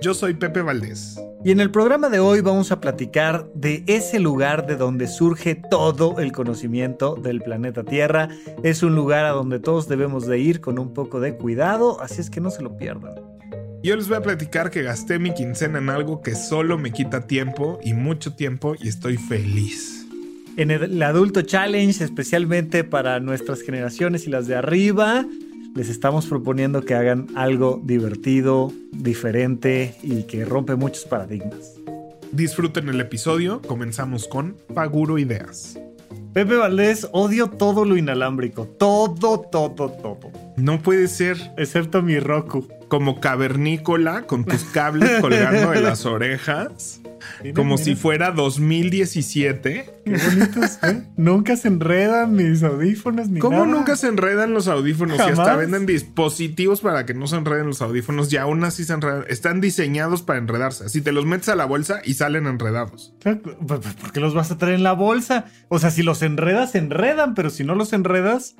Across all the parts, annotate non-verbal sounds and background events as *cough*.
Yo soy Pepe Valdés. Y en el programa de hoy vamos a platicar de ese lugar de donde surge todo el conocimiento del planeta Tierra. Es un lugar a donde todos debemos de ir con un poco de cuidado, así es que no se lo pierdan. Yo les voy a platicar que gasté mi quincena en algo que solo me quita tiempo y mucho tiempo y estoy feliz. En el Adulto Challenge, especialmente para nuestras generaciones y las de arriba, les estamos proponiendo que hagan algo divertido, diferente y que rompe muchos paradigmas. Disfruten el episodio, comenzamos con Paguro Ideas. Pepe Valdés, odio todo lo inalámbrico. Todo, todo, todo. No puede ser. Excepto mi Roku. Como cavernícola con tus cables colgando de las *laughs* orejas. Como si fuera 2017. Qué bonitos, ¿eh? nunca se enredan mis audífonos ni ¿Cómo nada. nunca se enredan los audífonos? Y Jamás. hasta venden dispositivos para que no se enreden los audífonos y aún así se enredan. Están diseñados para enredarse. Si te los metes a la bolsa y salen enredados. ¿Por qué los vas a traer en la bolsa? O sea, si los enredas, se enredan, pero si no los enredas,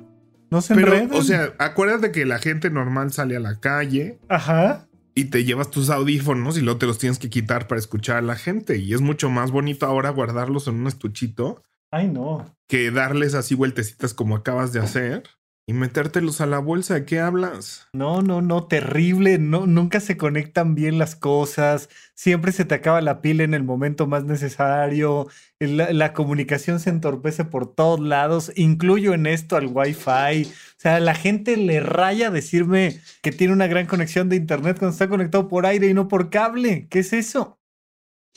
no se Pero, enredan. o sea, acuérdate que la gente normal sale a la calle Ajá. Y te llevas tus audífonos y luego te los tienes que quitar para escuchar a la gente. Y es mucho más bonito ahora guardarlos en un estuchito Ay, no. que darles así vueltecitas como acabas de hacer y metértelos a la bolsa. ¿De qué hablas? No, no, no, terrible. No, nunca se conectan bien las cosas. Siempre se te acaba la pila en el momento más necesario. La, la comunicación se entorpece por todos lados. Incluyo en esto al Wi-Fi. O sea, la gente le raya decirme que tiene una gran conexión de internet cuando está conectado por aire y no por cable. ¿Qué es eso?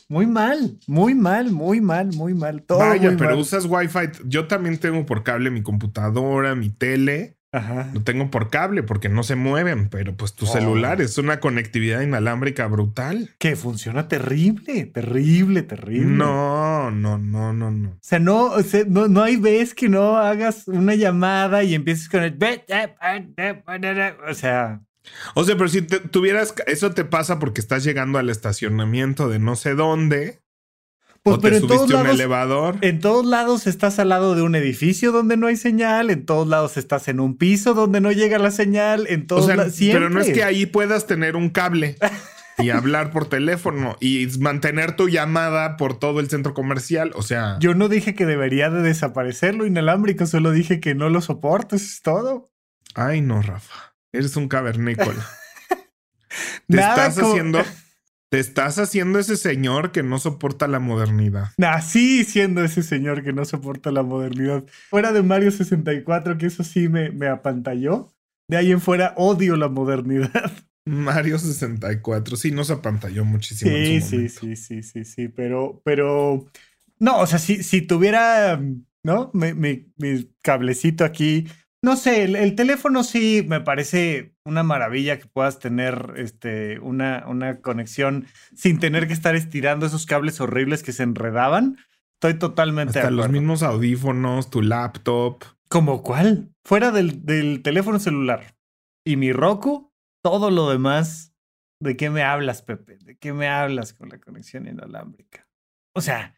Muy mal, muy mal, muy mal, muy mal. Todo Vaya, muy pero mal. usas Wi-Fi. Yo también tengo por cable mi computadora, mi tele. Ajá. Lo tengo por cable porque no se mueven, pero pues tu Oh. celular es una conectividad inalámbrica brutal. Que funciona terrible, terrible, terrible. No, no, no, no, no. O sea, no, o sea, no, no hay vez que no hagas una llamada y empieces con el... O sea, O sea, pero si te- tuvieras, eso te pasa porque estás llegando al estacionamiento de no sé dónde. pues o te pero en todos, un lados, elevador. en todos lados estás al lado de un edificio donde no hay señal, en todos lados estás en un piso donde no llega la señal, en O todos sea, lados... pero no es que ahí puedas tener un cable *laughs* y hablar por teléfono y mantener tu llamada por todo el centro comercial. O sea, Yo no dije que debería de desaparecer lo inalámbrico, solo dije que no lo soporto, eso es todo. ay no, Rafa, eres un cavernícola. *laughs* te Nada estás como- haciendo, *laughs* te estás haciendo ese señor que no soporta la modernidad. Nací siendo ese señor que no soporta la modernidad. Fuera de Mario 64, que eso sí me, me apantalló. De ahí en fuera odio la modernidad. *laughs* Mario 64, sí, nos apantalló muchísimo. en Sí, su sí, sí, sí, sí, sí, pero, pero, no, o sea, si, si tuviera, ¿no? Mi, mi- mi cablecito aquí, no sé, el, el teléfono sí me parece una maravilla que puedas tener, este, una, una conexión sin tener que estar estirando esos cables horribles que se enredaban. Estoy totalmente Hasta de los acuerdo. mismos audífonos, tu laptop. ¿Como cuál? Fuera del, del teléfono celular. Y mi Roku, todo lo demás. ¿De qué me hablas, Pepe? ¿De qué me hablas con la conexión inalámbrica? O sea,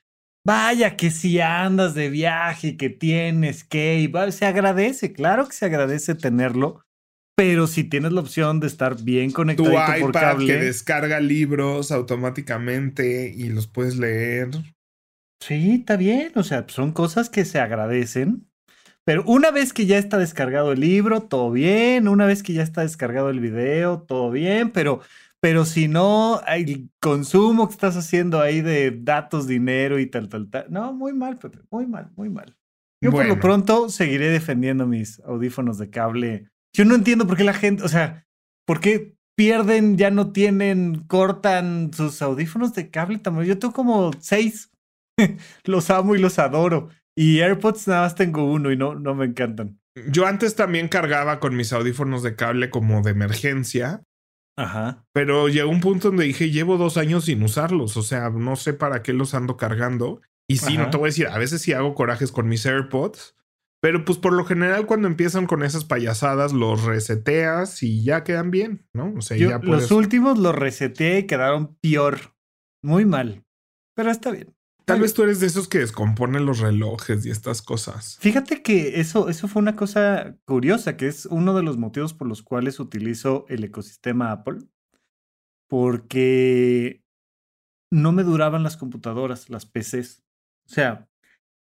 vaya que si andas de viaje que tienes que, y va- se agradece, claro que se agradece tenerlo, pero si tienes la opción de estar bien conectado por iPad cable, que descarga libros automáticamente y los puedes leer. Sí, está bien. O sea, son cosas que se agradecen. Pero una vez que ya está descargado el libro, todo bien. Una vez que ya está descargado el video, todo bien. Pero, pero si no, el consumo que estás haciendo ahí de datos, dinero y tal, tal, tal. No, muy mal, Pepe. Muy mal, muy mal. Yo por Bueno. lo pronto seguiré defendiendo mis audífonos de cable. Yo no entiendo por qué la gente, o sea, por qué pierden, ya no tienen, cortan sus audífonos de cable. Yo tengo como seis. *laughs* los amo y los adoro. Y AirPods nada más tengo uno y no, no me encantan. Yo antes también cargaba con mis audífonos de cable como de emergencia, Ajá. Pero llegó un punto donde dije, llevo dos años sin usarlos. O sea, no sé para qué los ando cargando. Y sí, no te voy a decir, a veces sí hago corajes con mis AirPods. Pero pues por lo general cuando empiezan con esas payasadas los reseteas y ya quedan bien, ¿no? O sea, Yo ya los puedes... últimos los reseteé y quedaron peor. Muy mal. Pero está bien. Tal vez tú eres de esos que descomponen los relojes y estas cosas. Fíjate que eso, eso fue una cosa curiosa, que es uno de los motivos por los cuales utilizo el ecosistema Apple. Porque no me duraban las computadoras, las PCs. O sea,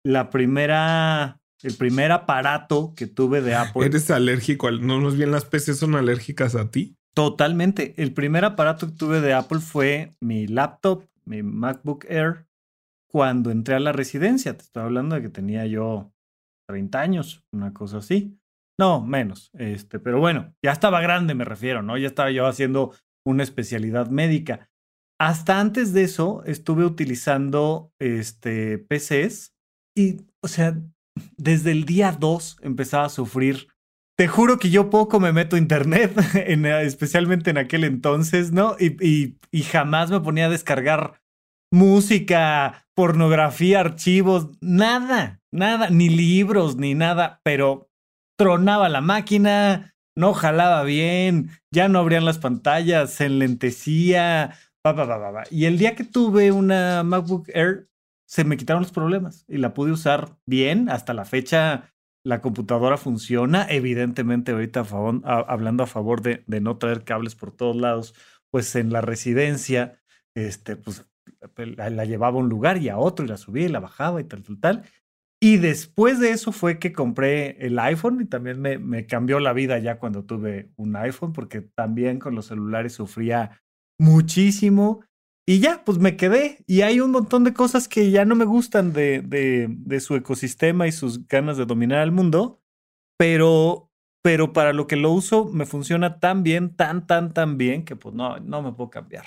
la primera, el primer aparato que tuve de Apple. Eres alérgico, al- no, más bien las PCs son alérgicas a ti. Totalmente. El primer aparato que tuve de Apple fue mi laptop, mi MacBook Air, cuando entré a la residencia. Te estoy hablando de que tenía yo 30 años, una cosa así. No, menos. Este, pero bueno, ya estaba grande, me refiero, ¿no? Ya estaba yo haciendo una especialidad médica. Hasta antes de eso, estuve utilizando este, PCs y, o sea, desde el día 2 empezaba a sufrir te juro que yo poco me meto a internet, *laughs* en, especialmente en aquel entonces, ¿no? Y, y, jamás me ponía a descargar música, pornografía, archivos, nada, nada, ni libros, ni nada, pero tronaba la máquina, no jalaba bien, ya no abrían las pantallas, se enlentecía, pa, pa, pa, pa, Y el día que tuve una MacBook Air, se me quitaron los problemas y la pude usar bien hasta la fecha la computadora funciona. Evidentemente, ahorita a a, hablando a favor de, de, no traer cables por todos lados, pues en la residencia, este, pues la, llevaba a un lugar y a otro y la subía y la bajaba y tal, tal, tal. Y después de eso fue que compré el iPhone y también me, me cambió la vida ya cuando tuve un iPhone, porque también con los celulares sufría muchísimo. Y ya, pues me quedé. Y hay un montón de cosas que ya no me gustan de, de, de, su ecosistema y sus ganas de dominar el mundo. Pero, pero para lo que lo uso me funciona tan bien, tan, tan, tan bien que pues no, no me puedo cambiar.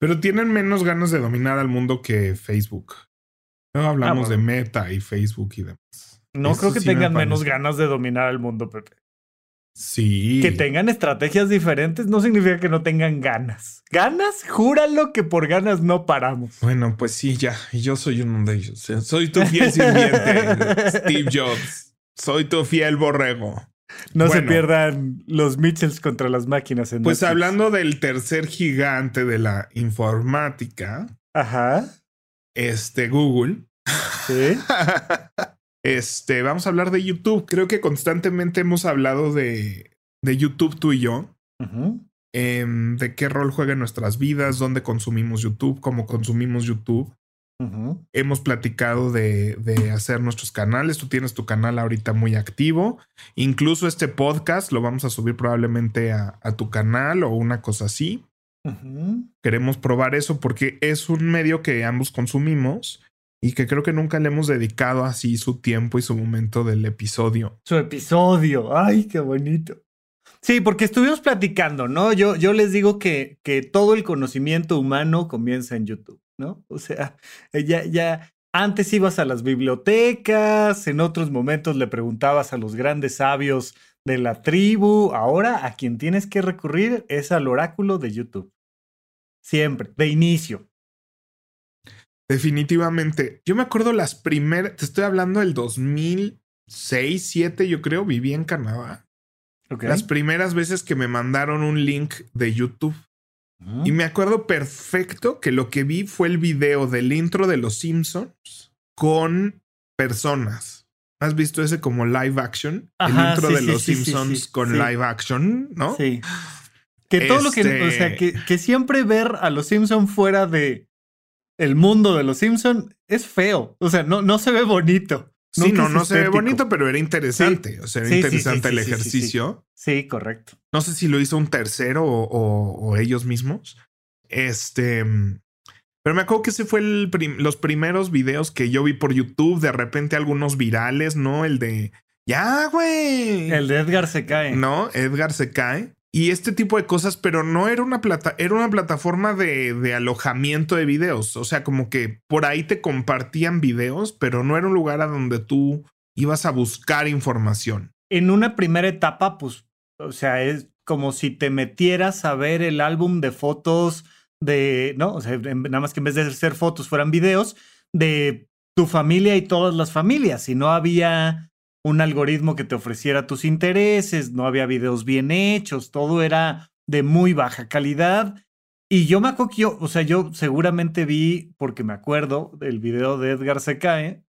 Pero tienen menos ganas de dominar al mundo que Facebook. No hablamos ah, bueno. de Meta y Facebook y demás. No Eso creo que sí tengan menos ganas de dominar al mundo, Pepe. Sí. Que tengan estrategias diferentes no significa que no tengan ganas. ¿Ganas? Júralo que por ganas no paramos. Bueno, pues sí, ya. Y yo soy uno de ellos. Soy tu fiel sirviente, *laughs* Steve Jobs. Soy tu fiel borrego. No bueno, se pierdan los Mitchells contra las máquinas. En pues Netflix. hablando del tercer gigante de la informática. Ajá. Este, Google. Sí. *laughs* Este, vamos a hablar de YouTube. Creo que constantemente hemos hablado de, de YouTube tú y yo. Uh -huh. eh, de qué rol juega en nuestras vidas, dónde consumimos YouTube, cómo consumimos YouTube. Uh -huh. Hemos platicado de, de, hacer nuestros canales. Tú tienes tu canal ahorita muy activo. Incluso este podcast lo vamos a subir probablemente a, a tu canal o una cosa así. Uh -huh. Queremos probar eso porque es un medio que ambos consumimos y que creo que nunca le hemos dedicado así su tiempo y su momento del episodio. Su episodio, ay, qué bonito. Sí, porque estuvimos platicando, ¿no? Yo, yo les digo que, que todo el conocimiento humano comienza en YouTube, ¿no? O sea, ya, ya antes ibas a las bibliotecas, en otros momentos le preguntabas a los grandes sabios de la tribu, ahora a quien tienes que recurrir es al oráculo de YouTube. Siempre, de inicio. Definitivamente. Yo me acuerdo las primeras, te estoy hablando del 2006, 2007, yo creo, viví en Canadá. Okay. Las primeras veces que me mandaron un link de YouTube. Y me acuerdo perfecto que lo que vi fue el video del intro de Los Simpsons con personas. ¿Has visto ese como live action? Ajá, el intro sí, de sí, Los sí, Simpsons con live action, ¿no? Sí. Que todo este... lo que, o sea, que, que siempre ver a Los Simpsons fuera de el mundo de los Simpson es feo. O sea, no, no se ve bonito. Sí, Nunca no, no se ve bonito, pero era interesante. Sí. O sea, era Sí, sí, interesante sí, el sí, sí, ejercicio. Sí, correcto. No sé si lo hizo un tercero o, o, o ellos mismos. Este. Pero me acuerdo que ese fue el prim los primeros videos que yo vi por YouTube. De repente algunos virales, ¿no? El de. Ya, güey. El de Edgar se cae. No, Edgar se cae. Y este tipo de cosas, pero no era una plata, era una plataforma de, de, alojamiento de videos. O sea, como que por ahí te compartían videos, pero no era un lugar a donde tú ibas a buscar información. En una primera etapa, pues, o sea, es, como si te metieras a ver el álbum de fotos de, ¿no? O sea, nada más que en vez de ser fotos fueran videos de tu familia y todas las familias. Y no había un algoritmo que te ofreciera tus intereses, no había videos bien hechos, todo era de muy baja calidad. Y yo me acuerdo que yo, o sea, yo seguramente vi, porque me acuerdo del video de Edgar se cae,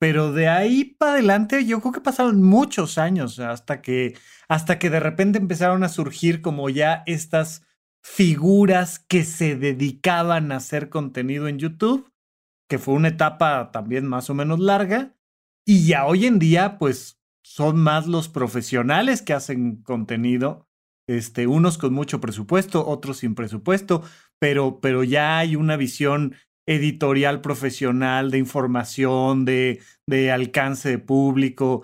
pero de ahí para adelante yo creo que pasaron muchos años hasta que, hasta que de repente empezaron a surgir como ya estas figuras que se dedicaban a hacer contenido en YouTube, que fue una etapa también más o menos larga, y ya hoy en día pues son más los profesionales que hacen contenido, este, unos con mucho presupuesto, otros sin presupuesto, pero, pero ya hay una visión editorial profesional, de información, de, de alcance de público.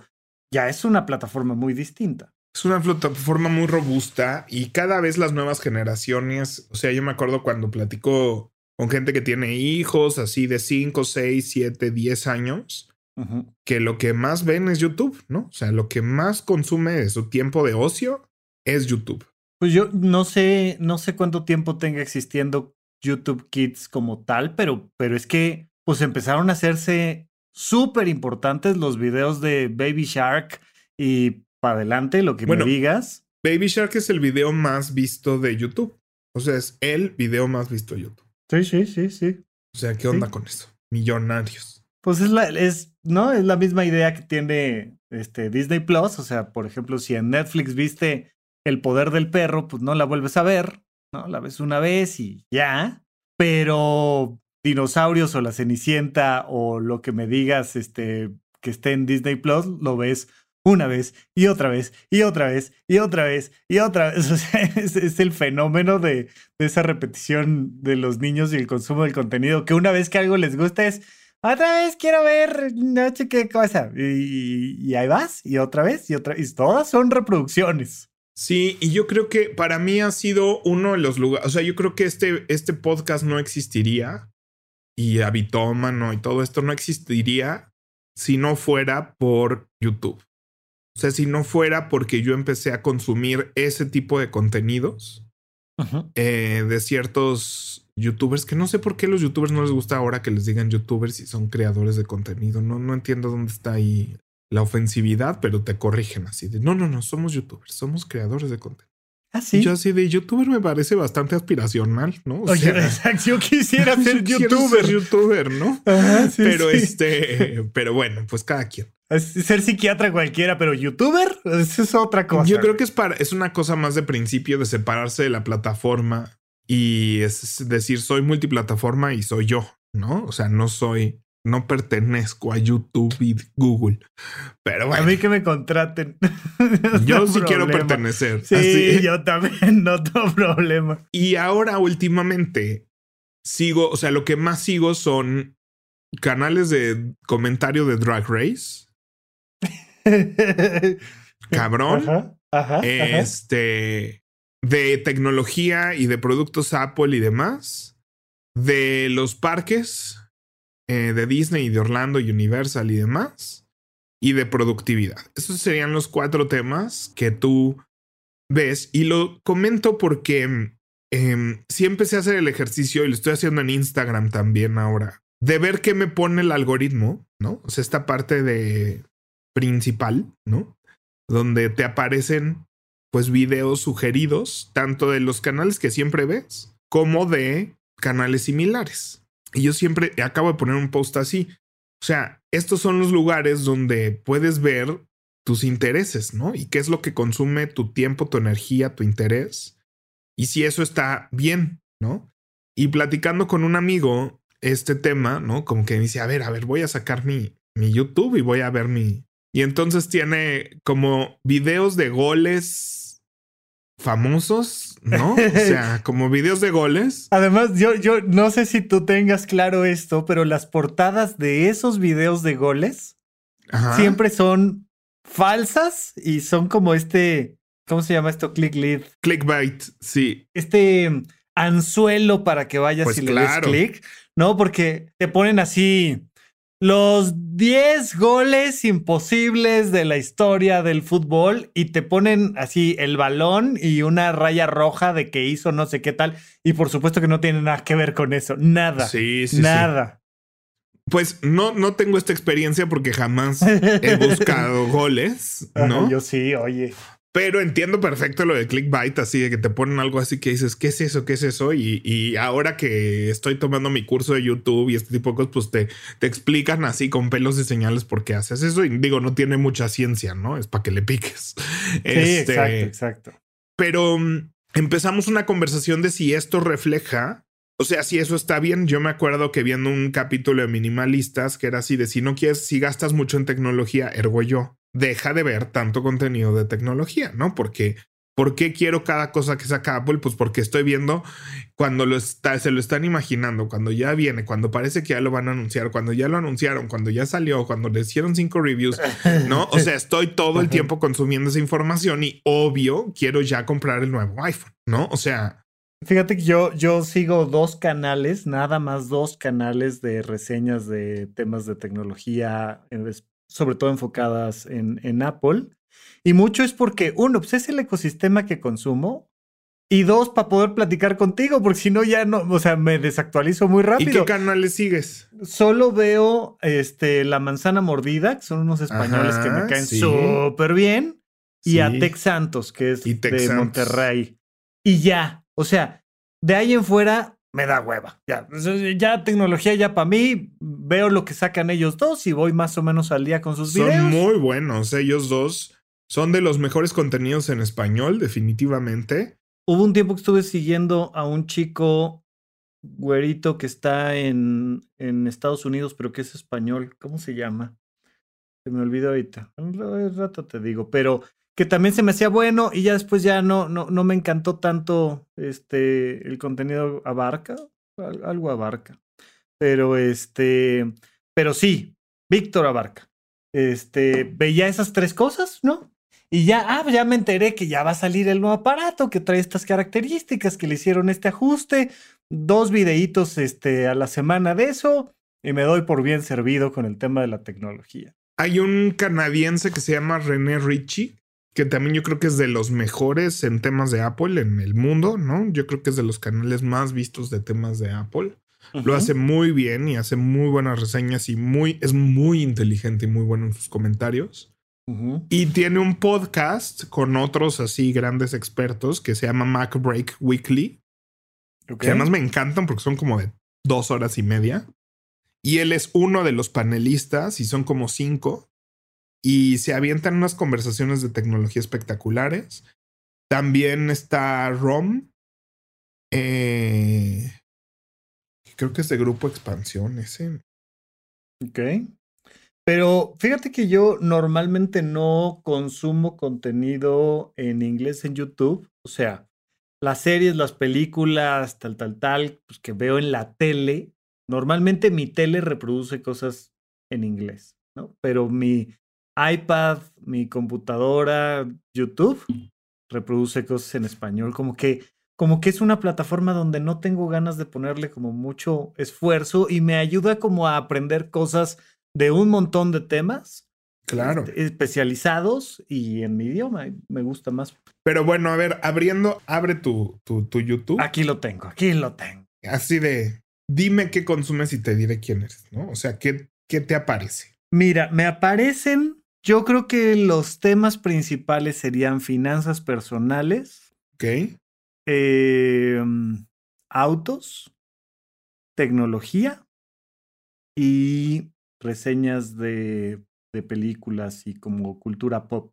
Ya es una plataforma muy distinta. Es una plataforma muy robusta y cada vez las nuevas generaciones, o sea, yo me acuerdo cuando platico con gente que tiene hijos así de 5, 6, 7, 10 años, que lo que más ven es YouTube, ¿no? O sea, lo que más consume de su tiempo de ocio es YouTube. Pues yo no sé, no sé cuánto tiempo tenga existiendo YouTube Kids como tal, pero, pero es que pues empezaron a hacerse súper importantes los videos de Baby Shark y para adelante lo que me digas. Baby Shark es el video más visto de YouTube. O sea, es el video más visto de YouTube. Sí, sí, sí, sí. O sea, ¿qué onda con eso? Millonarios. Pues es la, es, ¿no? Es la misma idea que tiene este Disney Plus. O sea, por ejemplo, si en Netflix viste El poder del perro, pues no la vuelves a ver. ¿no? La ves una vez y ya, pero dinosaurios o la Cenicienta o lo que me digas este, que esté en Disney Plus, lo ves una vez y otra vez y otra vez y otra vez y otra vez. *laughs* O sea, es, el fenómeno de, esa repetición de los niños y el consumo del contenido, que una vez que algo les gusta es, otra vez quiero ver, no sé qué cosa. Y, y ahí vas, y otra vez, y otra vez. Todas son reproducciones. Sí, y yo creo que para mí ha sido uno de los lugares, o sea, yo creo que este, este podcast no existiría y Habitómano y todo esto no existiría si no fuera por YouTube. O sea, si no fuera porque yo empecé a consumir ese tipo de contenidos eh, de ciertos youtubers, que no sé por qué los youtubers no les gusta ahora que les digan youtubers y son creadores de contenido. No, no entiendo dónde está ahí la ofensividad, pero te corrigen así de no, no, no, somos youtubers, somos creadores de contenido. Ah, sí. Yo así de youtuber me parece bastante aspiracional, ¿no? Oye, exacto, *laughs* yo quisiera ser youtuber. Ser youtuber, ¿no? Ajá, sí, pero este, pero bueno, pues cada quien. Ser psiquiatra cualquiera, pero youtuber, eso es otra cosa. Yo creo que es para, es una cosa más de principio de separarse de la plataforma y es decir, soy multiplataforma y soy yo, ¿no? O sea, no soy no pertenezco a YouTube y Google. Pero bueno. A mí que me contraten. *laughs* yo sí quiero pertenecer. Sí, *laughs* yo también, no tengo problema. Y ahora últimamente sigo, o sea, lo que más sigo son canales de comentario de Drag Race. *laughs* Cabrón. Ajá, este. De tecnología y de productos Apple y demás. De los parques eh, de Disney y de Orlando, Universal y demás, y de productividad. Esos serían los cuatro temas que tú ves y lo comento porque eh, sí empecé a hacer el ejercicio y lo estoy haciendo en Instagram también ahora, de ver qué me pone el algoritmo, ¿no? O sea, esta parte de principal, ¿no? Donde te aparecen pues videos sugeridos, tanto de los canales que siempre ves, como de canales similares. Y yo siempre acabo de poner un post así. O sea, estos son los lugares donde puedes ver tus intereses, ¿no? Y qué es lo que consume tu tiempo, tu energía, tu interés. Y si eso está bien, ¿no? Y platicando con un amigo este tema, ¿no? Como que dice, a ver, a ver, voy a sacar mi, mi YouTube y voy a ver mi... Y entonces tiene como videos de goles famosos, ¿no? O sea, *laughs* como videos de goles. Además, yo, yo no sé si tú tengas claro esto, pero las portadas de esos videos de goles siempre son falsas y son como este, ¿cómo se llama esto? Click lead. Clickbait, sí. Este anzuelo para que vayas pues y le des click, ¿no? Porque te ponen así los 10 goles imposibles de la historia del fútbol y te ponen así el balón y una raya roja de que hizo no sé qué tal. Y por supuesto que no tiene nada que ver con eso. Nada. Sí, sí. Nada. Pues no, no tengo esta experiencia porque jamás he *laughs* buscado goles, ¿no? Yo sí, oye. Pero entiendo perfecto lo de clickbait, así de que te ponen algo así que dices, ¿qué es eso? ¿Qué es eso? Y, y ahora que estoy tomando mi curso de YouTube y este tipo de cosas, pues te, te explican así con pelos y señales por qué haces eso. Y digo, no tiene mucha ciencia, ¿no? Es para que le piques. *laughs* Sí, este, exacto, exacto. Pero mm, empezamos una conversación de si esto refleja o sea, si eso está bien, yo me acuerdo que viendo un capítulo de minimalistas que era así de si no quieres, si gastas mucho en tecnología, ergo yo, deja de ver tanto contenido de tecnología, ¿no? Porque, ¿por qué quiero cada cosa que saca Apple? Pues porque estoy viendo cuando lo está, se lo están imaginando, cuando ya viene, cuando parece que ya lo van a anunciar, cuando ya lo anunciaron, cuando ya salió, cuando le hicieron cinco reviews, ¿no? O sea, estoy todo el tiempo consumiendo esa información y obvio quiero ya comprar el nuevo iPhone, ¿no? O sea, Fíjate que yo, yo sigo dos canales, nada más dos canales de reseñas de temas de tecnología, sobre todo enfocadas en, en Apple. Y mucho es porque, uno, pues es el ecosistema que consumo. Y dos, para poder platicar contigo, porque si no ya no, o sea, me desactualizo muy rápido. ¿Y qué canales sigues? Solo veo este, La Manzana Mordida, que son unos españoles que me caen súper bien. Y a Tex Santos, que es de Monterrey. Y ya, o sea, de ahí en fuera me da hueva. Ya, ya tecnología ya para mí, veo lo que sacan ellos dos y voy más o menos al día con sus videos. Son muy buenos, ellos dos. Son de los mejores contenidos en español, definitivamente. Hubo un tiempo que estuve siguiendo a un chico güerito que está en, en Estados Unidos, pero que es español. ¿Cómo se llama? Se me olvidó ahorita. Un rato te digo, pero que también se me hacía bueno y ya después ya no, no, no me encantó tanto este, el contenido abarca, algo abarca. Pero este, pero sí, Víctor abarca. Este, veía esas tres cosas, ¿no? Y ya, ah, ya me enteré que ya va a salir el nuevo aparato que trae estas características, que le hicieron este ajuste, dos videitos este, a la semana de eso, y me doy por bien servido con el tema de la tecnología. Hay un canadiense que se llama René Ritchie, que también yo creo que es de los mejores en temas de Apple en el mundo, ¿no? Yo creo que es de los canales más vistos de temas de Apple. Lo hace muy bien y hace muy buenas reseñas y muy, es muy inteligente y muy bueno en sus comentarios. Y tiene un podcast con otros así grandes expertos que se llama Mac Break Weekly. Que además me encantan porque son como de dos horas y media. Y él es uno de los panelistas y son como cinco y se avientan unas conversaciones de tecnología espectaculares. También está ROM. Eh, creo que es de Grupo Expansión ese. Ok. Pero fíjate que yo normalmente no consumo contenido en inglés en YouTube. O sea, las series, las películas, tal, tal, tal, pues que veo en la tele. Normalmente mi tele reproduce cosas en inglés, ¿no? Pero mi, iPad, mi computadora, YouTube, reproduce cosas en español, como que, como que es una plataforma donde no tengo ganas de ponerle como mucho esfuerzo y me ayuda como a aprender cosas de un montón de temas. Claro. Este, especializados y en mi idioma, me gusta más. Pero bueno, a ver, abriendo, abre tu, tu, tu YouTube. Aquí lo tengo, aquí lo tengo. Así de, dime qué consumes y te diré quién eres, ¿no? O sea, ¿qué, qué te aparece? Mira, me aparecen yo creo que los temas principales serían finanzas personales. Ok. Em, autos, tecnología y reseñas de, de películas y como cultura pop.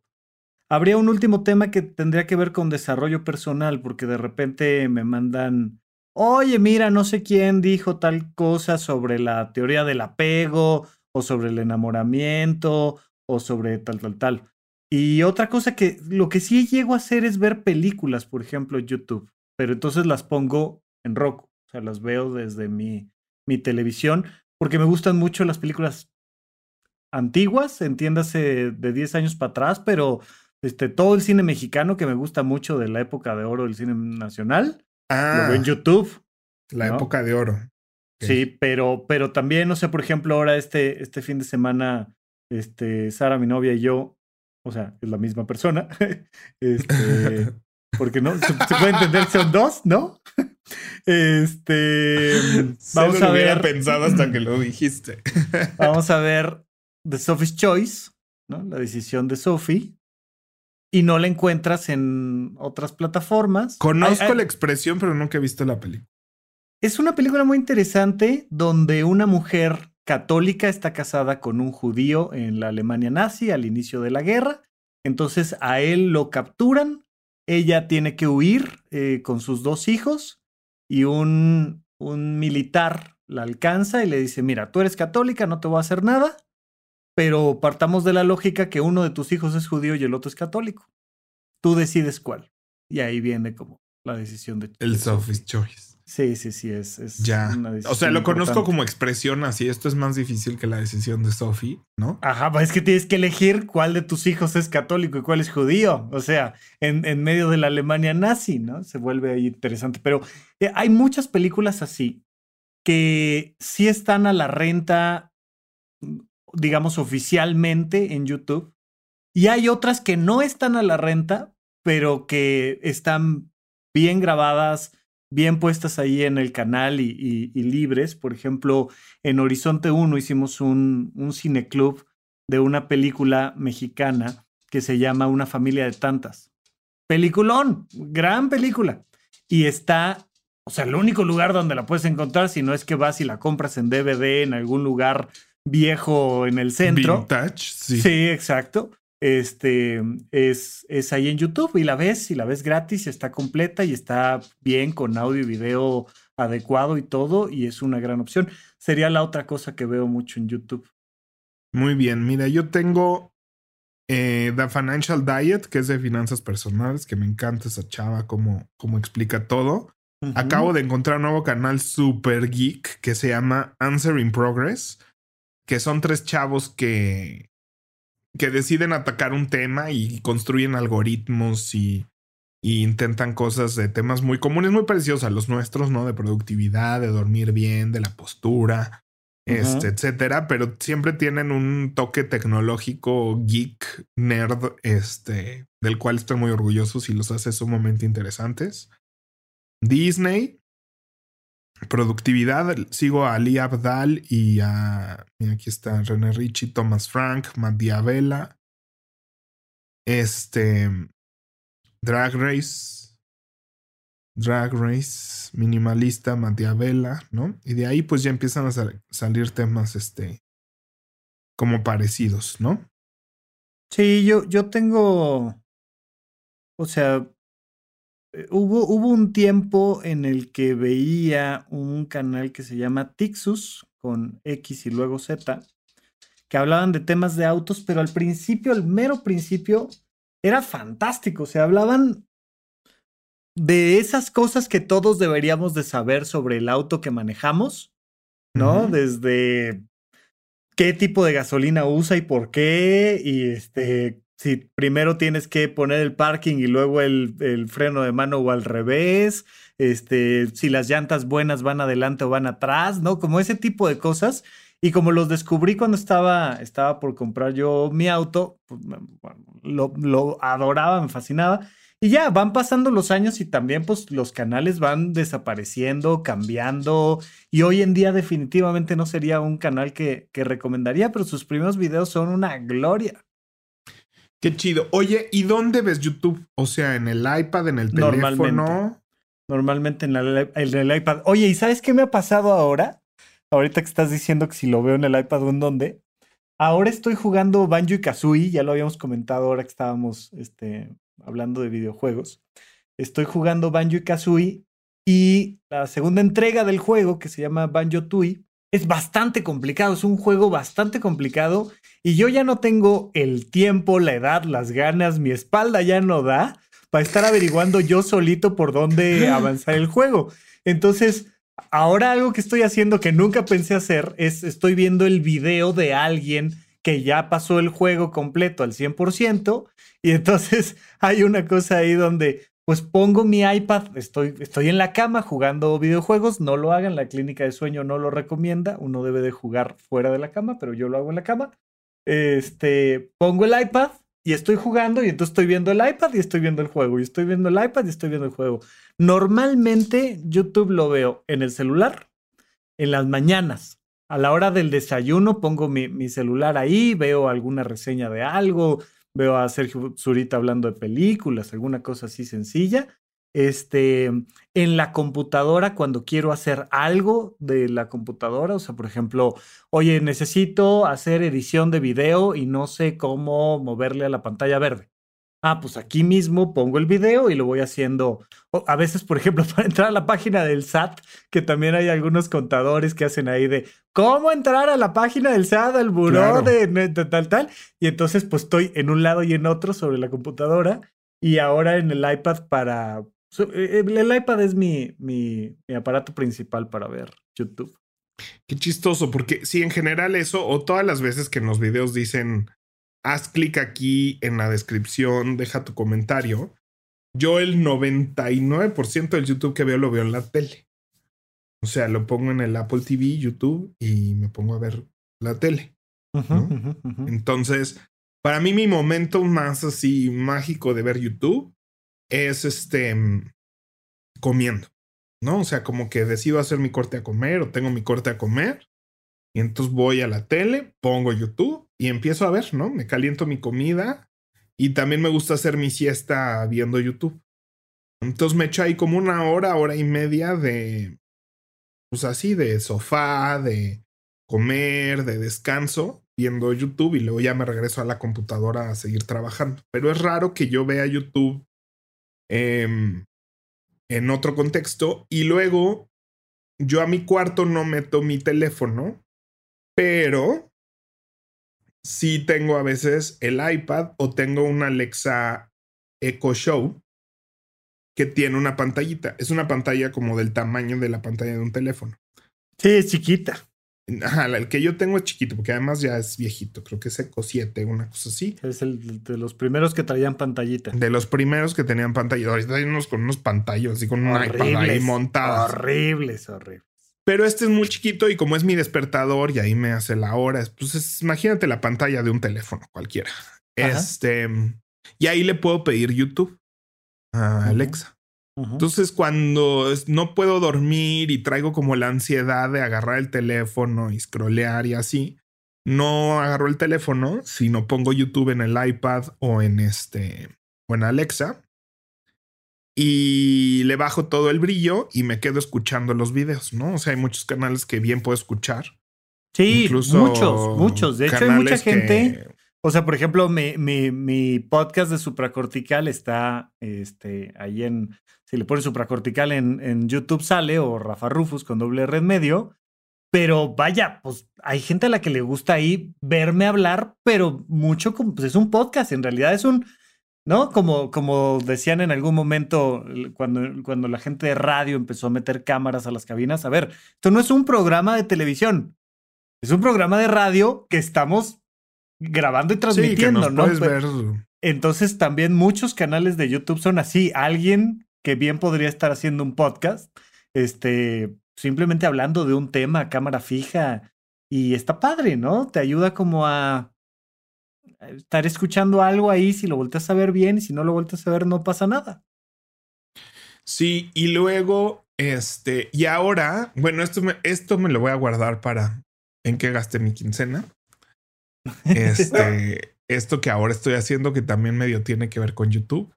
Habría un último tema que tendría que ver con desarrollo personal, porque de repente me mandan, oye, mira, no sé quién dijo tal cosa sobre la teoría del apego o sobre el enamoramiento o sobre tal, tal, tal. Y otra cosa que lo que sí llego a hacer es ver películas, por ejemplo, en YouTube, pero entonces las pongo en Roku, o sea, las veo desde mi, mi televisión, porque me gustan mucho las películas antiguas, entiéndase de 10 años para atrás, pero este, todo el cine mexicano que me gusta mucho de la época de oro del cine nacional, lo veo en ah. YouTube. La época de oro. Sí, pero, pero también, no sé, por ejemplo, ahora este, este fin de semana, este, Sara, mi novia y yo, o sea, es la misma persona, *laughs* este, porque no, se, puede entender, son dos, ¿no? *laughs* Este, *laughs* vamos a ver. pensado hasta que lo dijiste. vamos a ver The Sophie's Choice, ¿no? La decisión de Sophie. Y no la encuentras en otras plataformas. Conozco la expresión, pero nunca he visto la película. Es una película muy interesante donde una mujer católica está casada con un judío en la Alemania nazi al inicio de la guerra. Entonces a él lo capturan, ella tiene que huir eh, con sus dos hijos y un, un militar la alcanza y le dice, mira, tú eres católica, no te voy a hacer nada, pero partamos de la lógica que uno de tus hijos es judío y el otro es católico. Tú decides cuál. Y ahí viene como la decisión de... El Sophie's Choice. Sí, sí, sí, es, es ya. o sea, lo conozco como expresión así. Esto es más difícil que la decisión de Sophie, ¿no? Ajá, pues es que tienes que elegir cuál de tus hijos es católico y cuál es judío. O sea, en, en medio de la Alemania nazi, ¿no? Se vuelve ahí interesante. Pero eh, hay muchas películas así que sí están a la renta, digamos, oficialmente en YouTube. Y hay otras que no están a la renta, pero que están bien grabadas bien puestas ahí en el canal y, libres. Por ejemplo, en Horizonte 1 hicimos un, un cineclub de una película mexicana que se llama Una familia de tantas. Peliculón, gran película. Y está, o sea, el único lugar donde la puedes encontrar, si no es que vas y la compras en DVD en algún lugar viejo en el centro. Vintage, sí. Sí, exacto este, es, es ahí en YouTube y la ves y la ves gratis, está completa y está bien con audio y video adecuado y todo y es una gran opción. Sería la otra cosa que veo mucho en YouTube. Muy bien, mira, yo tengo eh, The Financial Diet, que es de finanzas personales, que me encanta esa chava, como, como explica todo. Acabo de encontrar un nuevo canal super geek que se llama Answer in Progress, que son tres chavos que que deciden atacar un tema y construyen algoritmos y, intentan cosas de temas muy comunes, muy parecidos a los nuestros, ¿no? De productividad, de dormir bien, de la postura, este, etcétera, pero siempre tienen un toque tecnológico geek, nerd, este, del cual estoy muy orgulloso y los hace sumamente interesantes. Disney, productividad, sigo a Ali Abdal y a. Mira, aquí está René Richie, Thomas Frank, Matt Diabella. Este. Drag Race. Drag Race, minimalista, Matt Diabella, ¿no? Y de ahí pues ya empiezan a salir temas, este. como parecidos, ¿no? Sí, yo, yo tengo. O sea, hubo, hubo un tiempo en el que veía un canal que se llama Tixus, con X y luego Z, que hablaban de temas de autos, pero al principio, al mero principio, era fantástico. O sea, hablaban de esas cosas que todos deberíamos de saber sobre el auto que manejamos, ¿no? Desde qué tipo de gasolina usa y por qué, y este, si primero tienes que poner el parking y luego el, freno de mano o al revés, este, si las llantas buenas van adelante o van atrás, ¿no? Como ese tipo de cosas. Y como los descubrí cuando estaba, estaba por comprar yo mi auto, pues, lo, lo adoraba, me fascinaba. Y ya, van pasando los años y también pues los canales van desapareciendo, cambiando. Y hoy en día definitivamente no sería un canal que, que recomendaría, pero sus primeros videos son una gloria. Qué chido. Oye, ¿y dónde ves YouTube? O sea, en el iPad, en el teléfono. Normalmente, en, el iPad. Oye, ¿y sabes qué me ha pasado ahora? Ahorita que estás diciendo que si lo veo en el iPad o en dónde. Ahora estoy jugando Banjo y Kazooie, ya lo habíamos comentado ahora que estábamos este, hablando de videojuegos. Estoy jugando Banjo y Kazooie y la segunda entrega del juego, que se llama Banjo Tui, es bastante complicado, es un juego bastante complicado y yo ya no tengo el tiempo, la edad, las ganas, mi espalda ya no da para estar averiguando yo solito por dónde *laughs* avanzar el juego. Entonces, ahora algo que estoy haciendo que nunca pensé hacer es estoy viendo el video de alguien que ya pasó el juego completo al 100% y entonces *laughs* hay una cosa ahí donde pues pongo mi iPad, estoy, estoy en la cama jugando videojuegos, no lo hagan, la clínica de sueño no lo recomienda, uno debe de jugar fuera de la cama, pero yo lo hago en la cama. Este, pongo el iPad y estoy jugando y entonces estoy viendo el iPad y estoy viendo el juego y estoy viendo el iPad y estoy viendo el juego. Normalmente YouTube lo veo en el celular, en las mañanas. A la hora del desayuno pongo mi, mi celular ahí, veo alguna reseña de algo, veo a Sergio Zurita hablando de películas, alguna cosa así sencilla. Este, en la computadora, cuando quiero hacer algo de la computadora, o sea, por ejemplo, oye, necesito hacer edición de video y no sé cómo moverle a la pantalla verde. Ah, pues aquí mismo pongo el video y lo voy haciendo. a veces, por ejemplo, *laughs* para entrar a la página del SAT, que también hay algunos contadores que hacen ahí de cómo entrar a la página del SAT, al buró de, tal, tal. Y entonces, pues estoy en un lado y en otro sobre la computadora y ahora en el iPad para. E, e, el iPad es mi, mi, mi aparato principal para ver YouTube. Qué chistoso, porque sí, en general eso, o todas las veces que en los videos dicen haz clic aquí en la descripción, deja tu comentario. Yo el 99% del YouTube que veo lo veo en la tele. O sea, lo pongo en el Apple TV, YouTube y me pongo a ver la tele. Entonces, para mí mi momento más así mágico de ver YouTube es este comiendo, ¿no? O sea, como que decido hacer mi corte a comer o tengo mi corte a comer y entonces voy a la tele, pongo YouTube y empiezo a ver, ¿no? Me caliento mi comida y también me gusta hacer mi siesta viendo YouTube. Entonces me echo ahí como una hora, hora y media de, pues así, de sofá, de comer, de descanso, viendo YouTube y luego ya me regreso a la computadora a seguir trabajando. Pero es raro que yo vea YouTube em, en otro contexto y luego yo a mi cuarto no meto mi teléfono pero sí tengo a veces el iPad o tengo una Alexa Echo Show que tiene una pantallita. Es una pantalla como del tamaño de la pantalla de un teléfono. Sí, es chiquita. Ajá, el que yo tengo es chiquito, porque además ya es viejito. Creo que es Echo 7, una cosa así. Es el de los primeros que traían pantallita. De los primeros que tenían pantalla. Ahorita hay unos con unos pantallos, así con un iPad ahí montadas. Horribles, horribles. Pero este es muy chiquito y como es mi despertador y ahí me hace la hora, pues imagínate la pantalla de un teléfono cualquiera. Este, y ahí le puedo pedir YouTube a Alexa. Entonces, cuando no puedo dormir y traigo como la ansiedad de agarrar el teléfono y scrollear y así, no agarro el teléfono, sino pongo YouTube en el iPad o en este o en Alexa y le bajo todo el brillo y me quedo escuchando los videos, ¿no? O sea, hay muchos canales que bien puedo escuchar. Sí, muchos, muchos. De hecho, hay mucha gente. O sea, por ejemplo, mi, mi, mi, podcast de supracortical está este, ahí en. Si le pones supracortical en, en YouTube sale, o Rafa Rufus con doble red medio. Pero vaya, pues hay gente a la que le gusta ahí verme hablar, pero mucho como pues es un podcast. En realidad es un ¿no? Como, como decían en algún momento cuando, cuando la gente de radio empezó a meter cámaras a las cabinas. A ver, esto no es un programa de televisión, es un programa de radio que estamos grabando y transmitiendo, ¿no? Entonces también muchos canales de YouTube son así. Alguien que bien podría estar haciendo un podcast, este, simplemente hablando de un tema a cámara fija y está padre, ¿no? Te ayuda como a estar escuchando algo ahí, si lo volteas a ver bien, y si no lo volteas a ver, no pasa nada. Sí, y luego, este, y ahora, bueno, esto me, esto me lo voy a guardar para en qué gasté mi quincena. *laughs* Este, esto que ahora estoy haciendo, que también medio tiene que ver con YouTube.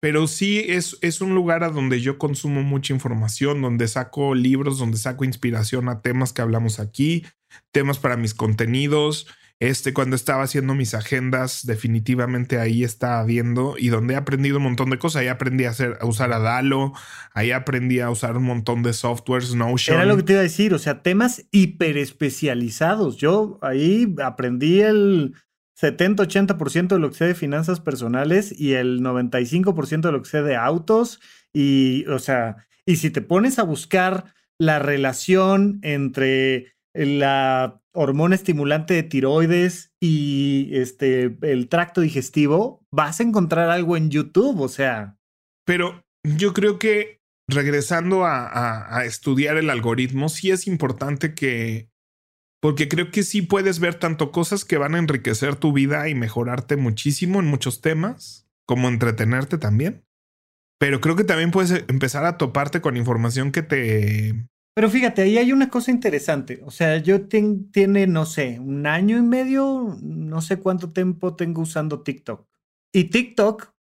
Pero sí es, es un lugar a donde yo consumo mucha información, donde saco libros, donde saco inspiración a temas que hablamos aquí, temas para mis contenidos. Este, cuando estaba haciendo mis agendas, definitivamente ahí estaba viendo y donde he aprendido un montón de cosas. Ahí aprendí a, hacer, a usar Adalo, ahí aprendí a usar un montón de softwares, Notion. Era lo que te iba a decir, o sea, temas hiper especializados. Yo ahí aprendí el 70-80% de lo que sé de finanzas personales y el 95% de lo que sé de autos. Y, o sea, y si te pones a buscar la relación entre la hormona estimulante de tiroides y este, el tracto digestivo, vas a encontrar algo en YouTube. O sea, Pero yo creo que regresando a, estudiar el algoritmo, sí es importante que, porque creo que sí puedes ver tanto cosas que van a enriquecer tu vida y mejorarte muchísimo en muchos temas, como entretenerte también. Pero creo que también puedes empezar a toparte con información que te... Pero fíjate, ahí hay una cosa interesante. O sea, yo tiene, no sé, un año y medio, no sé cuánto tiempo tengo usando TikTok. Y TikTok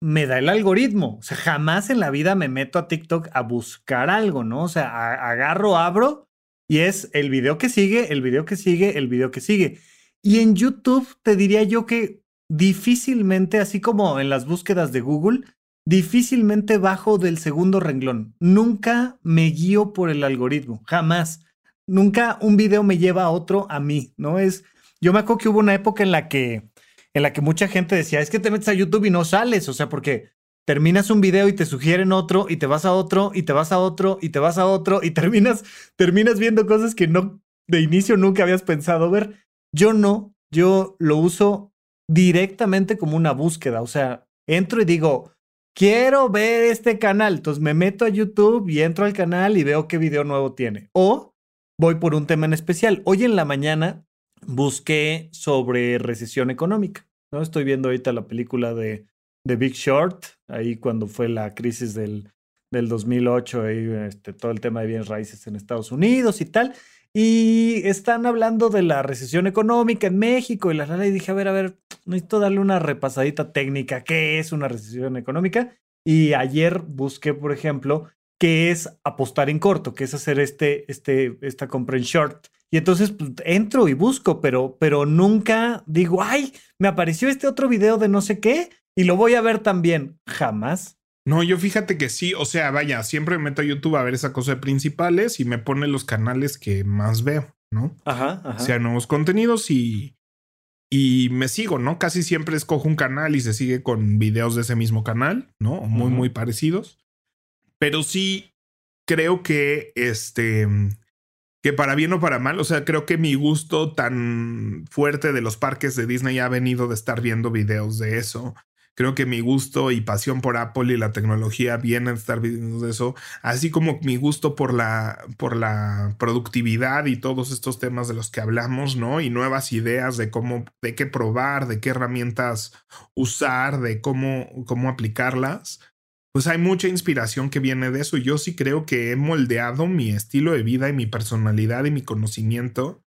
me da el algoritmo. O sea, jamás en la vida me meto a TikTok a buscar algo, ¿no? O sea, agarro, abro y es el video que sigue, el video que sigue, el video que sigue. Y en YouTube te diría yo que difícilmente, así como en las búsquedas de Google, difícilmente bajo del segundo renglón. Nunca me guío por el algoritmo, jamás. Nunca un video me lleva a otro a mí, ¿no? Es, yo me acuerdo que hubo una época en la que en la que mucha gente decía, es que te metes a YouTube y no sales, o sea, porque terminas un video y te sugieren otro y te vas a otro y te vas a otro y te vas a otro y *laughs* terminas terminas viendo cosas que no de inicio nunca habías pensado ver. Yo no, yo lo uso directamente como una búsqueda, o sea, entro y digo, quiero ver este canal, entonces me meto a YouTube y entro al canal y veo qué video nuevo tiene. O voy por un tema en especial. Hoy en la mañana busqué sobre recesión económica. ¿no? Estoy viendo ahorita la película de, de Big Short, ahí cuando fue la crisis del, del 2008, ahí, este, todo el tema de bienes raíces en Estados Unidos y tal. Y están hablando de la recesión económica en México y la y dije, a ver, a ver, necesito darle una repasadita técnica. ¿Qué es una recesión económica? Y ayer busqué, por ejemplo, qué es apostar en corto, qué es hacer este, este, esta compra en short. Y entonces pues, entro y busco, pero, pero nunca digo, ay, me apareció este otro video de no sé qué y lo voy a ver también. Jamás. No, yo fíjate que sí, o sea, vaya, siempre me meto a YouTube a ver esa cosa de principales y me pone los canales que más veo, ¿no? Ajá, ajá. O sea, nuevos contenidos y, y me sigo, ¿no? Casi siempre escojo un canal y se sigue con videos de ese mismo canal, ¿no? Muy, muy parecidos. Pero sí creo que este que para bien o para mal, o sea, creo que mi gusto tan fuerte de los parques de Disney ha venido de estar viendo videos de eso. Creo que mi gusto y pasión por Apple y la tecnología viene de estar viendo de eso, así como mi gusto por la, por la productividad y todos estos temas de los que hablamos, ¿no? Y nuevas ideas de cómo, de qué probar, de qué herramientas usar, de cómo, cómo aplicarlas pues hay mucha inspiración que viene de eso. Yo sí creo que he moldeado mi estilo de vida y mi personalidad y mi conocimiento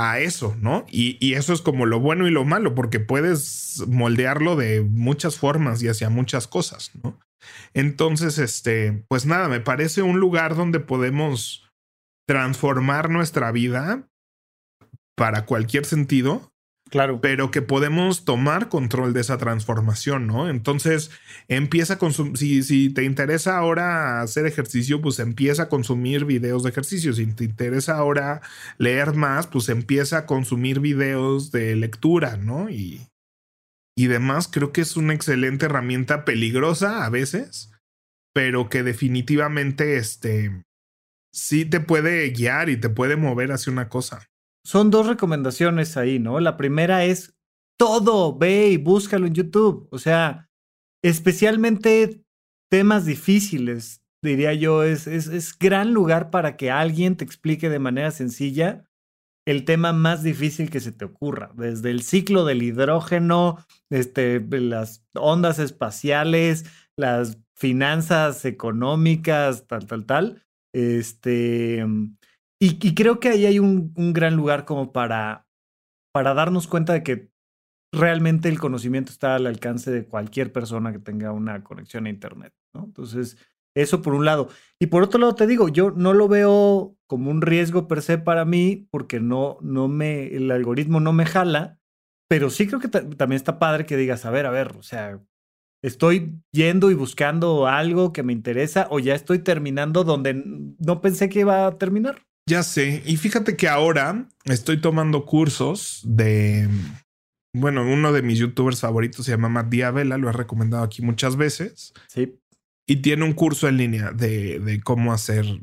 a eso, ¿no? Y, eso es como lo bueno y lo malo, porque puedes moldearlo de muchas formas y hacia muchas cosas, ¿no? Entonces, este, pues nada, me parece un lugar donde podemos transformar nuestra vida para cualquier sentido Claro. Pero que podemos tomar control de esa transformación, ¿no? Entonces, empieza a consumir, si, si te interesa ahora hacer ejercicio, pues empieza a consumir videos de ejercicio. Si te interesa ahora leer más, pues empieza a consumir videos de lectura, ¿no? Y, y demás, creo que es una excelente herramienta peligrosa a veces, pero que definitivamente, este, sí te puede guiar y te puede mover hacia una cosa son dos recomendaciones ahí, ¿no? La primera es todo, ve y búscalo en YouTube. O sea, especialmente temas difíciles, diría yo, es, es, es gran lugar para que alguien te explique de manera sencilla el tema más difícil que se te ocurra, desde el ciclo del hidrógeno, este, las ondas espaciales, las finanzas económicas, tal, tal, tal. Este, y, creo que ahí hay un, gran lugar como para, para darnos cuenta de que realmente el conocimiento está al alcance de cualquier persona que tenga una conexión a Internet. Entonces, eso por un lado. Y por otro lado, te digo, yo no lo veo como un riesgo per se para mí, porque no, no me, el algoritmo no me jala, pero sí creo que también está padre que digas, a ver, a ver, o sea, estoy yendo y buscando algo que me interesa o ya estoy terminando donde no pensé que iba a terminar. Ya sé. Y fíjate que ahora estoy tomando cursos de. Bueno, uno de mis youtubers favoritos se llama Matt Diabela, lo he recomendado aquí muchas veces. Sí. Y tiene un curso en línea de, de cómo hacer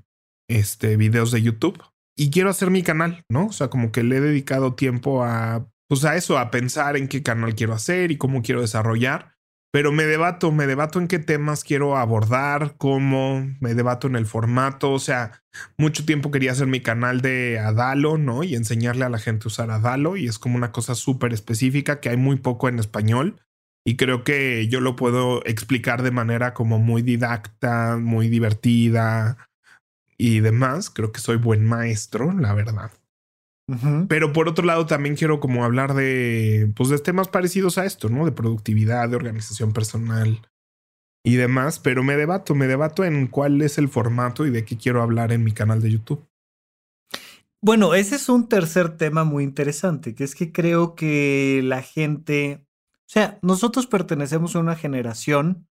este videos de YouTube. Y quiero hacer mi canal, ¿no? O sea, como que le he dedicado tiempo a, pues a eso, a pensar en qué canal quiero hacer y cómo quiero desarrollar pero me debato, me debato en qué temas quiero abordar, cómo, me debato en el formato, o sea, mucho tiempo quería hacer mi canal de Adalo, ¿no? Y enseñarle a la gente a usar Adalo y es como una cosa súper específica que hay muy poco en español y creo que yo lo puedo explicar de manera como muy didacta, muy divertida y demás. Creo que soy buen maestro, la verdad. Pero por otro lado, también quiero como hablar de, pues, de temas parecidos a esto, ¿no? De productividad, de organización personal y demás. Pero me debato, me debato en cuál es el formato y de qué quiero hablar en mi canal de YouTube. Bueno, ese es un tercer tema muy interesante, que es que creo que la gente, o sea, nosotros pertenecemos a una generación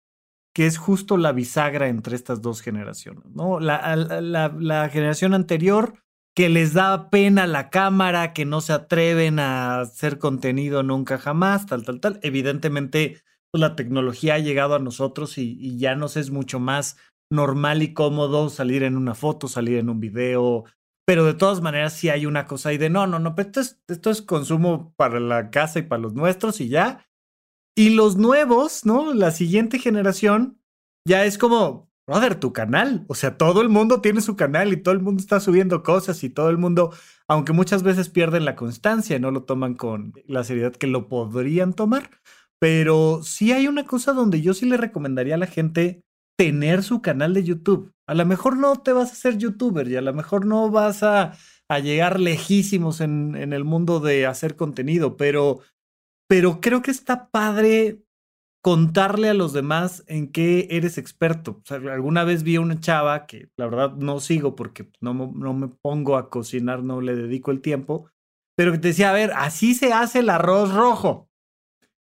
que es justo la bisagra entre estas dos generaciones, ¿no? La, la, la generación anterior que les da pena la cámara, que no se atreven a hacer contenido nunca jamás, tal, tal, tal. Evidentemente, pues, la tecnología ha llegado a nosotros y, ya nos es mucho más normal y cómodo salir en una foto, salir en un video, pero de todas maneras sí hay una cosa ahí de no, no, no, pero esto es, esto es consumo para la casa y para los nuestros y ya. Y los nuevos, ¿no? La siguiente generación ya es como, brother, tu canal. O sea, todo el mundo tiene su canal y todo el mundo está subiendo cosas y todo el mundo, aunque muchas veces pierden la constancia y no lo toman con la seriedad que lo podrían tomar. Pero sí hay una cosa donde yo sí le recomendaría a la gente tener su canal de YouTube. A lo mejor no te vas a ser youtuber y a lo mejor no vas a, llegar lejísimos en, en el mundo de hacer contenido, pero, pero creo que está padre contarle a los demás en qué eres experto. O sea, alguna vez vi a una chava que la verdad no sigo porque no, no me pongo a cocinar, no le dedico el tiempo, pero que te decía, a ver, así se hace el arroz rojo.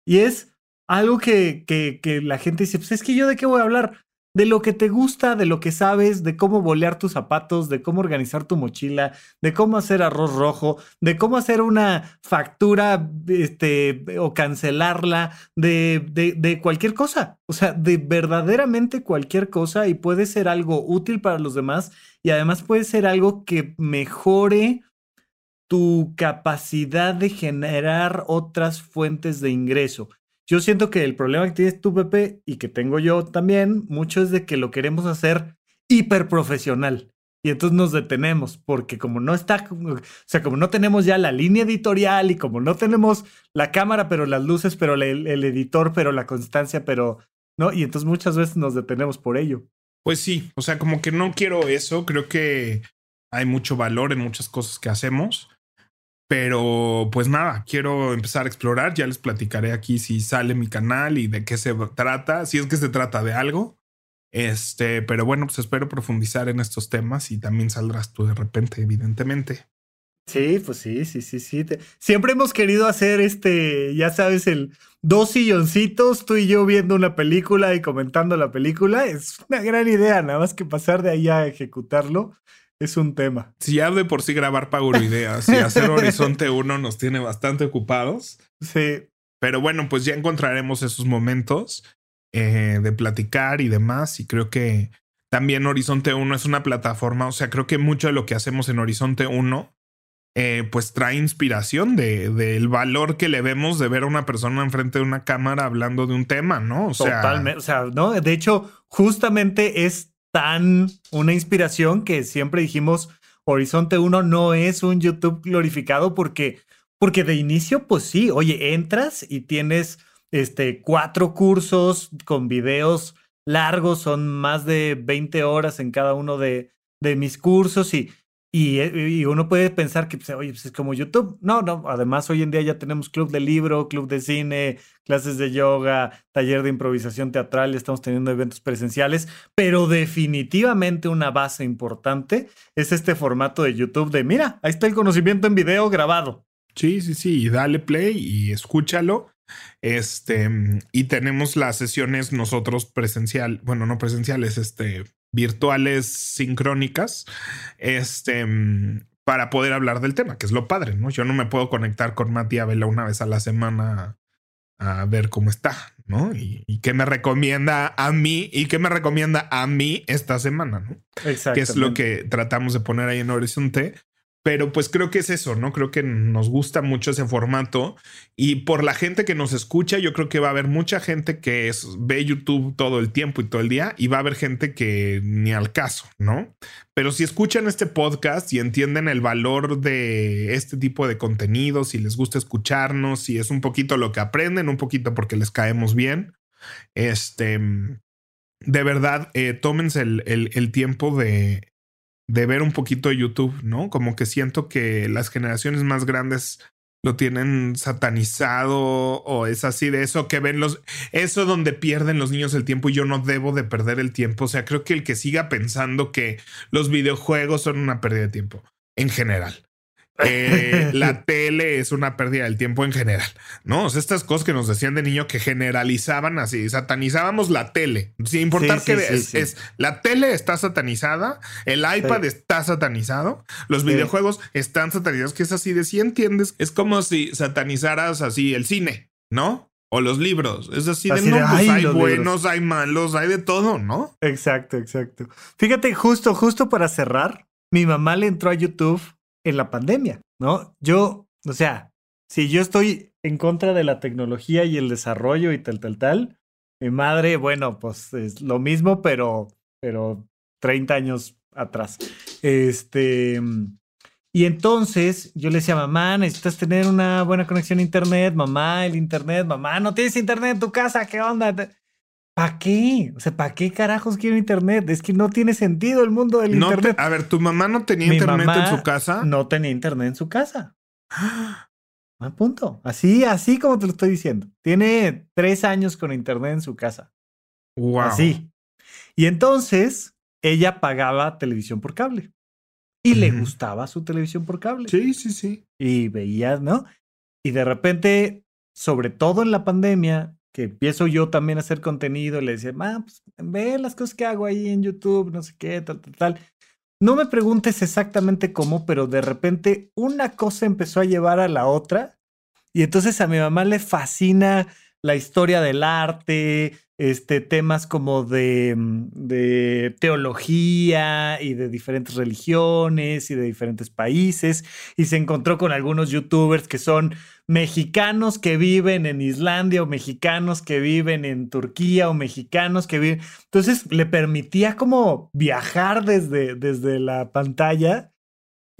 Y es algo que, que, que la gente dice, pues es que yo de qué voy a hablar de lo que te gusta, de lo que sabes, de cómo bolear tus zapatos, de cómo organizar tu mochila, de cómo hacer arroz rojo, de cómo hacer una factura este, o cancelarla, de, de, de cualquier cosa. O sea, de verdaderamente cualquier cosa y puede ser algo útil para los demás y además puede ser algo que mejore tu capacidad de generar otras fuentes de ingreso. Yo siento que el problema que tienes tú, Pepe, y que tengo yo también, mucho es de que lo queremos hacer hiper profesional. Y entonces nos detenemos, porque como no está, o sea, como no tenemos ya la línea editorial y como no tenemos la cámara, pero las luces, pero el, el editor, pero la constancia, pero, ¿no? Y entonces muchas veces nos detenemos por ello. Pues sí, o sea, como que no quiero eso, creo que hay mucho valor en muchas cosas que hacemos. Pero pues nada, quiero empezar a explorar. Ya les platicaré aquí si sale mi canal y de qué se trata, si es que se trata de algo. Este, pero bueno, pues espero profundizar en estos temas y también saldrás tú de repente, evidentemente. Sí, pues sí, sí, sí, sí. Siempre hemos querido hacer este, ya sabes, el dos silloncitos, tú y yo viendo una película y comentando la película. Es una gran idea, nada más que pasar de ahí a ejecutarlo es un tema. Si ya de por sí grabar *laughs* Ideas y hacer Horizonte 1 nos tiene bastante ocupados. Sí. Pero bueno, pues ya encontraremos esos momentos eh, de platicar y demás. Y creo que también Horizonte 1 es una plataforma. O sea, creo que mucho de lo que hacemos en Horizonte 1 eh, pues trae inspiración del de, valor que le vemos de ver a una persona enfrente de una cámara hablando de un tema, ¿no? O sea, Totalmente. O sea, no, de hecho, justamente es tan una inspiración que siempre dijimos Horizonte 1 no es un YouTube glorificado porque, porque de inicio, pues sí, oye, entras y tienes este, cuatro cursos con videos largos, son más de 20 horas en cada uno de, de mis cursos y y, uno puede pensar que, pues, oye, pues es como YouTube. No, no. Además, hoy en día ya tenemos club de libro, club de cine, clases de yoga, taller de improvisación teatral, estamos teniendo eventos presenciales, pero definitivamente una base importante es este formato de YouTube de, mira, ahí está el conocimiento en video grabado. Sí, sí, sí, y dale play y escúchalo. Este, y tenemos las sesiones nosotros presencial, bueno, no presenciales, este, virtuales sincrónicas, este, para poder hablar del tema, que es lo padre, ¿no? Yo no me puedo conectar con Mati Abela una vez a la semana a, ver cómo está, ¿no? Y, y, qué me recomienda a mí y qué me recomienda a mí esta semana, ¿no? Que es lo que tratamos de poner ahí en Horizonte Pero pues creo que es eso, ¿no? Creo que nos gusta mucho ese formato y por la gente que nos escucha, yo creo que va a haber mucha gente que es, ve YouTube todo el tiempo y todo el día y va a haber gente que ni al caso, ¿no? Pero si escuchan este podcast y entienden el valor de este tipo de contenidos, si les gusta escucharnos, si es un poquito lo que aprenden, un poquito porque les caemos bien, este, de verdad, eh, tómense el, el tiempo de, de ver un poquito YouTube, ¿no? Como que siento que las generaciones más grandes lo tienen satanizado o es así de eso que ven los eso donde pierden los niños el tiempo y yo no debo de perder el tiempo, o sea, creo que el que siga pensando que los videojuegos son una pérdida de tiempo en general eh, *laughs* la tele es una pérdida del tiempo en general, ¿no? O sea, estas cosas que nos decían de niño que generalizaban así, satanizábamos la tele, sin importar que es, la tele está satanizada, el iPad está satanizado, los videojuegos están satanizados, que es así de si entiendes, es como si satanizaras así el cine, ¿no? O los libros. Es así, de, no, pues hay buenos, hay malos, hay de todo, ¿no? Exacto, exacto. Fíjate, justo, justo para cerrar, mi mamá le entró a YouTube en la pandemia, ¿no? Yo, o sea, si yo estoy en contra de la tecnología y el desarrollo y tal, tal, tal, mi madre, bueno, pues es lo mismo, pero, pero 30 años atrás. Este, y entonces yo le decía, mamá, necesitas tener una buena conexión a internet, mamá, el internet, mamá, no tienes internet en tu casa, ¿qué onda? ¿Para qué? O sea, ¿para qué carajos quiero internet? Es que no tiene sentido el mundo del internet. a ver, ¿tu mamá no tenía internet en su casa? No tenía internet en su casa. *gasps* A punto. Así, así como te lo estoy diciendo. Tiene tres años con internet en su casa. Wow. Así. Y entonces ella pagaba televisión por cable. Y le gustaba su televisión por cable. Sí, sí, sí. Y veía, ¿no? Y de repente, sobre todo en la pandemia, que empiezo yo también a hacer contenido, le decía, ah, pues ve las cosas que hago ahí en YouTube, no sé qué, tal, tal, tal. No me preguntes exactamente cómo, pero de repente una cosa empezó a llevar a la otra. Y entonces a mi mamá le fascina la historia del arte, este, temas como de, mm, de, teología y de diferentes religiones y de diferentes países. Y se encontró con algunos youtubers que son mexicanos que viven en Islandia o mexicanos que viven en Turquía o mexicanos que viven. Entonces le permitía como viajar desde, desde la pantalla.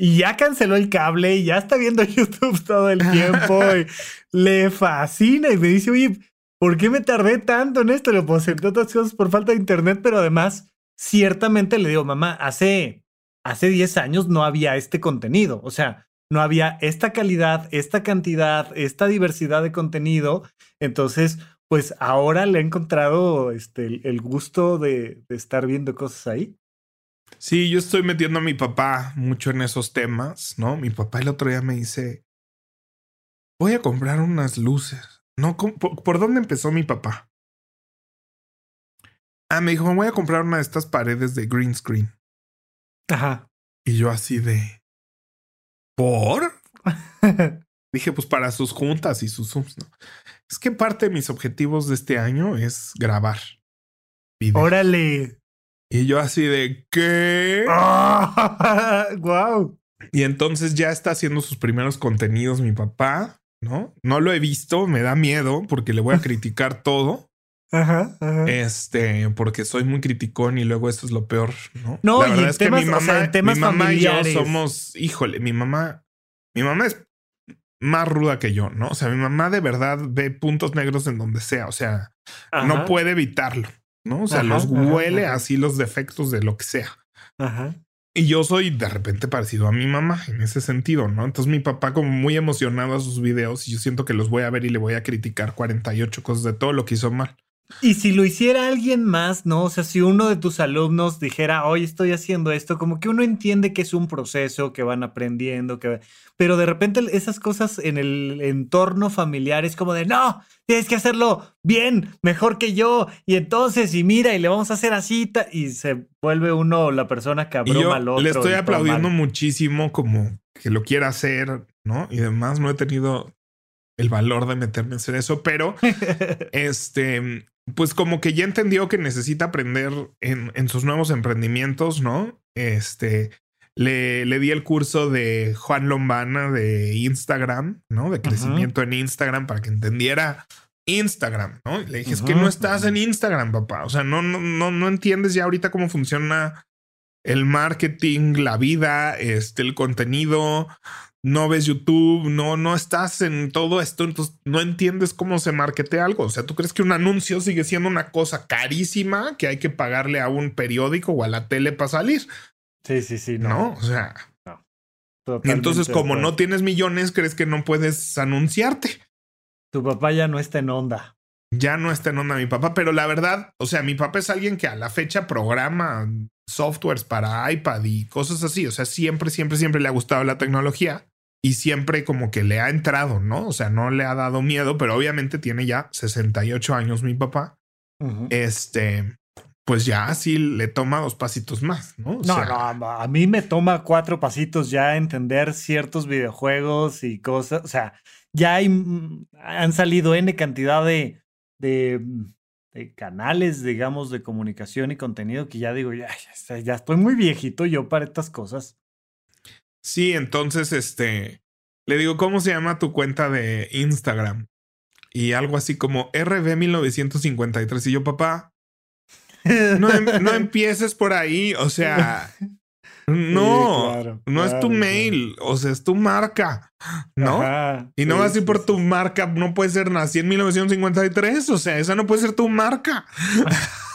Y ya canceló el cable y ya está viendo *laughs* YouTube todo el tiempo. y le fascina y me dice, oye, ¿por qué me tardé tanto en esto? Lo puedo hacer otras cosas por falta de internet, pero además, ciertamente le digo, mamá, hace, hace 10 años no había este contenido. O sea, no había esta calidad, esta cantidad, esta diversidad de contenido. Entonces, pues ahora le he encontrado este, el gusto de estar viendo cosas ahí. Sí, yo estoy metiendo a mi papá mucho en esos temas, ¿no? Mi papá el otro día me dice, voy a comprar unas luces. No, ¿por, dónde empezó mi papá? Ah, me dijo, me voy a comprar una de estas paredes de green screen. Ajá. Y yo así de... ¿Por? *laughs* Dije, pues para sus juntas y sus zooms, ¿no? Es que parte de mis objetivos de este año es grabar. Órale. Y yo así de, ¿qué? *laughs* ¡Wow! Y entonces ya está haciendo sus primeros contenidos mi papá. ¿no? No lo he visto, me da miedo porque le voy a *laughs* criticar todo. Ajá, Este, porque soy muy criticón y luego eso es lo peor, ¿no? No, la verdad es que mi mamá, mi mamá y yo somos, híjole, mi mamá, mi mamá es más ruda que yo, ¿no? O sea, mi mamá de verdad ve puntos negros en donde sea, o sea, no puede evitarlo, ¿no? O sea, los huele así los defectos de lo que sea. Ajá. Y yo soy de repente parecido a mi mamá en ese sentido, ¿no? Entonces mi papá como muy emocionado a sus videos y yo siento que los voy a ver y le voy a criticar 48 cosas de todo lo que hizo mal. Y si lo hiciera alguien más, ¿no? O sea, si uno de tus alumnos dijera, hoy estoy haciendo esto, como que uno entiende que es un proceso, que van aprendiendo, que... Pero de repente esas cosas en el entorno familiar es como de, no, tienes que hacerlo bien, mejor que yo. Y entonces, y mira, y le vamos a hacer así, y se vuelve uno la persona que abruma al otro. Le estoy aplaudiendo muchísimo como que lo quiera hacer, ¿no? Y además no he tenido el valor de meterme a hacer eso, pero *laughs* este, pues como que ya entendió que necesita aprender en, sus nuevos emprendimientos, ¿no? Este, le, le di el curso de Juan Lombana de Instagram, ¿no? De crecimiento en Instagram para que entendiera Instagram, ¿no? le dije, es que no estás en Instagram, papá. O sea, no, no, no, no entiendes ya ahorita cómo funciona el marketing, la vida, este, el contenido. No ves YouTube, no, no estás en todo esto, entonces no entiendes cómo se markete algo. O sea, tú crees que un anuncio sigue siendo una cosa carísima que hay que pagarle a un periódico o a la tele para salir. Sí, sí, sí. No, o sea. Y entonces, como no tienes millones, crees que no puedes anunciarte. Tu papá ya no está en onda. Ya no está en onda mi papá, pero la verdad, o sea, mi papá es alguien que a la fecha programa softwares para iPad y cosas así. O sea, siempre, siempre, siempre le ha gustado la tecnología y siempre como que le ha entrado, ¿no? O sea, no le ha dado miedo, pero obviamente tiene ya 68 años mi papá. Este, pues ya sí le toma dos pasitos más, ¿no? no, no, a mí me toma cuatro pasitos ya entender ciertos videojuegos y cosas. O sea, ya hay, mm, han salido N cantidad de, de, mm, de, canales, digamos, de comunicación y contenido que ya digo, ya, ya, estoy muy viejito yo para estas cosas. Sí, entonces, este, le digo, ¿cómo se llama tu cuenta de Instagram? Y algo así como RB1953. Y yo, papá, no, em, no *laughs* empieces por ahí. O sea, *laughs* No, no es tu mail, o sea, es tu marca, ¿no? y no vas a ir por tu marca, no puede ser nací en 1953, o sea, esa no puede ser tu marca. *laughs*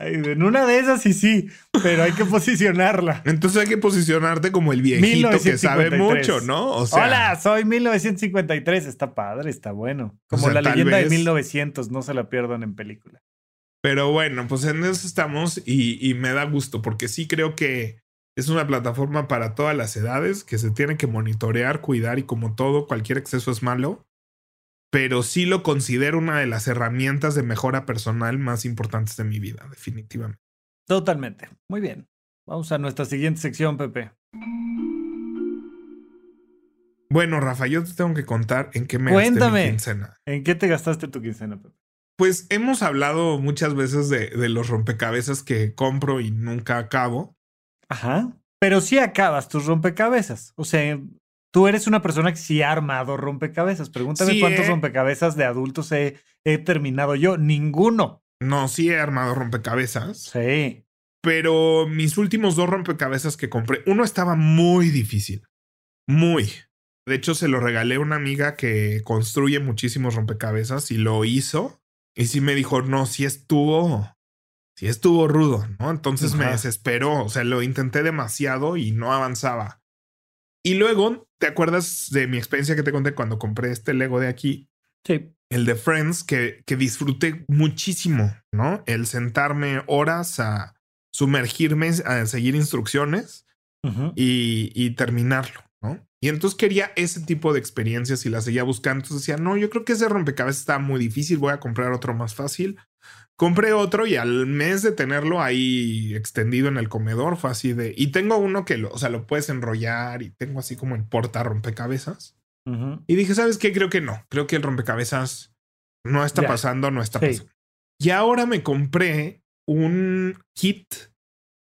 en una de esas sí, sí, pero hay que posicionarla. Entonces hay que posicionarte como el viejito que sabe mucho, ¿no? O sea, Hola, soy 1953, está padre, está bueno. Como la leyenda de 1900, no se la pierdan en película. Pero bueno, pues en eso estamos y, me da gusto porque sí creo que es una plataforma para todas las edades que se tiene que monitorear, cuidar y como todo, cualquier exceso es malo. Pero sí lo considero una de las herramientas de mejora personal más importantes de mi vida, definitivamente. Totalmente. Muy bien. Vamos a nuestra siguiente sección, Pepe. Bueno, Rafa, yo te tengo que contar en qué me Cuéntame, gasté mi quincena. ¿En qué te gastaste tu quincena, Pepe? Pues hemos hablado muchas veces de, los rompecabezas que compro y nunca acabo. Ajá. Pero sí acabas tus rompecabezas. O sea, tú eres una persona que sí ha armado rompecabezas. Pregúntame cuántos eh. rompecabezas de adultos he, he terminado yo. Ninguno. No, sí he armado rompecabezas. Sí. Pero mis últimos dos rompecabezas que compré, uno estaba muy difícil. Muy. De hecho, se lo regalé a una amiga que construye muchísimos rompecabezas y lo hizo. Y sí me dijo, no, sí estuvo, sí estuvo rudo, ¿no? Entonces me desesperó, o sea, lo intenté demasiado y no avanzaba. Y luego, ¿te acuerdas de mi experiencia que te conté cuando compré este Lego de aquí? Sí. El de Friends, que, que disfruté muchísimo, ¿no? El sentarme horas a sumergirme, a seguir instrucciones y, y terminarlo, ¿no? Y entonces quería ese tipo de experiencias y las seguía buscando. Entonces decía, no, yo creo que ese rompecabezas está muy difícil, voy a comprar otro más fácil. Compré otro y al mes de tenerlo ahí extendido en el comedor fue así de... Y tengo uno que, lo, o sea, lo puedes enrollar y tengo así como en porta rompecabezas. Y dije, ¿sabes qué? Creo que no. Creo que el rompecabezas no está pasando, no está pasando. Y ahora me compré un kit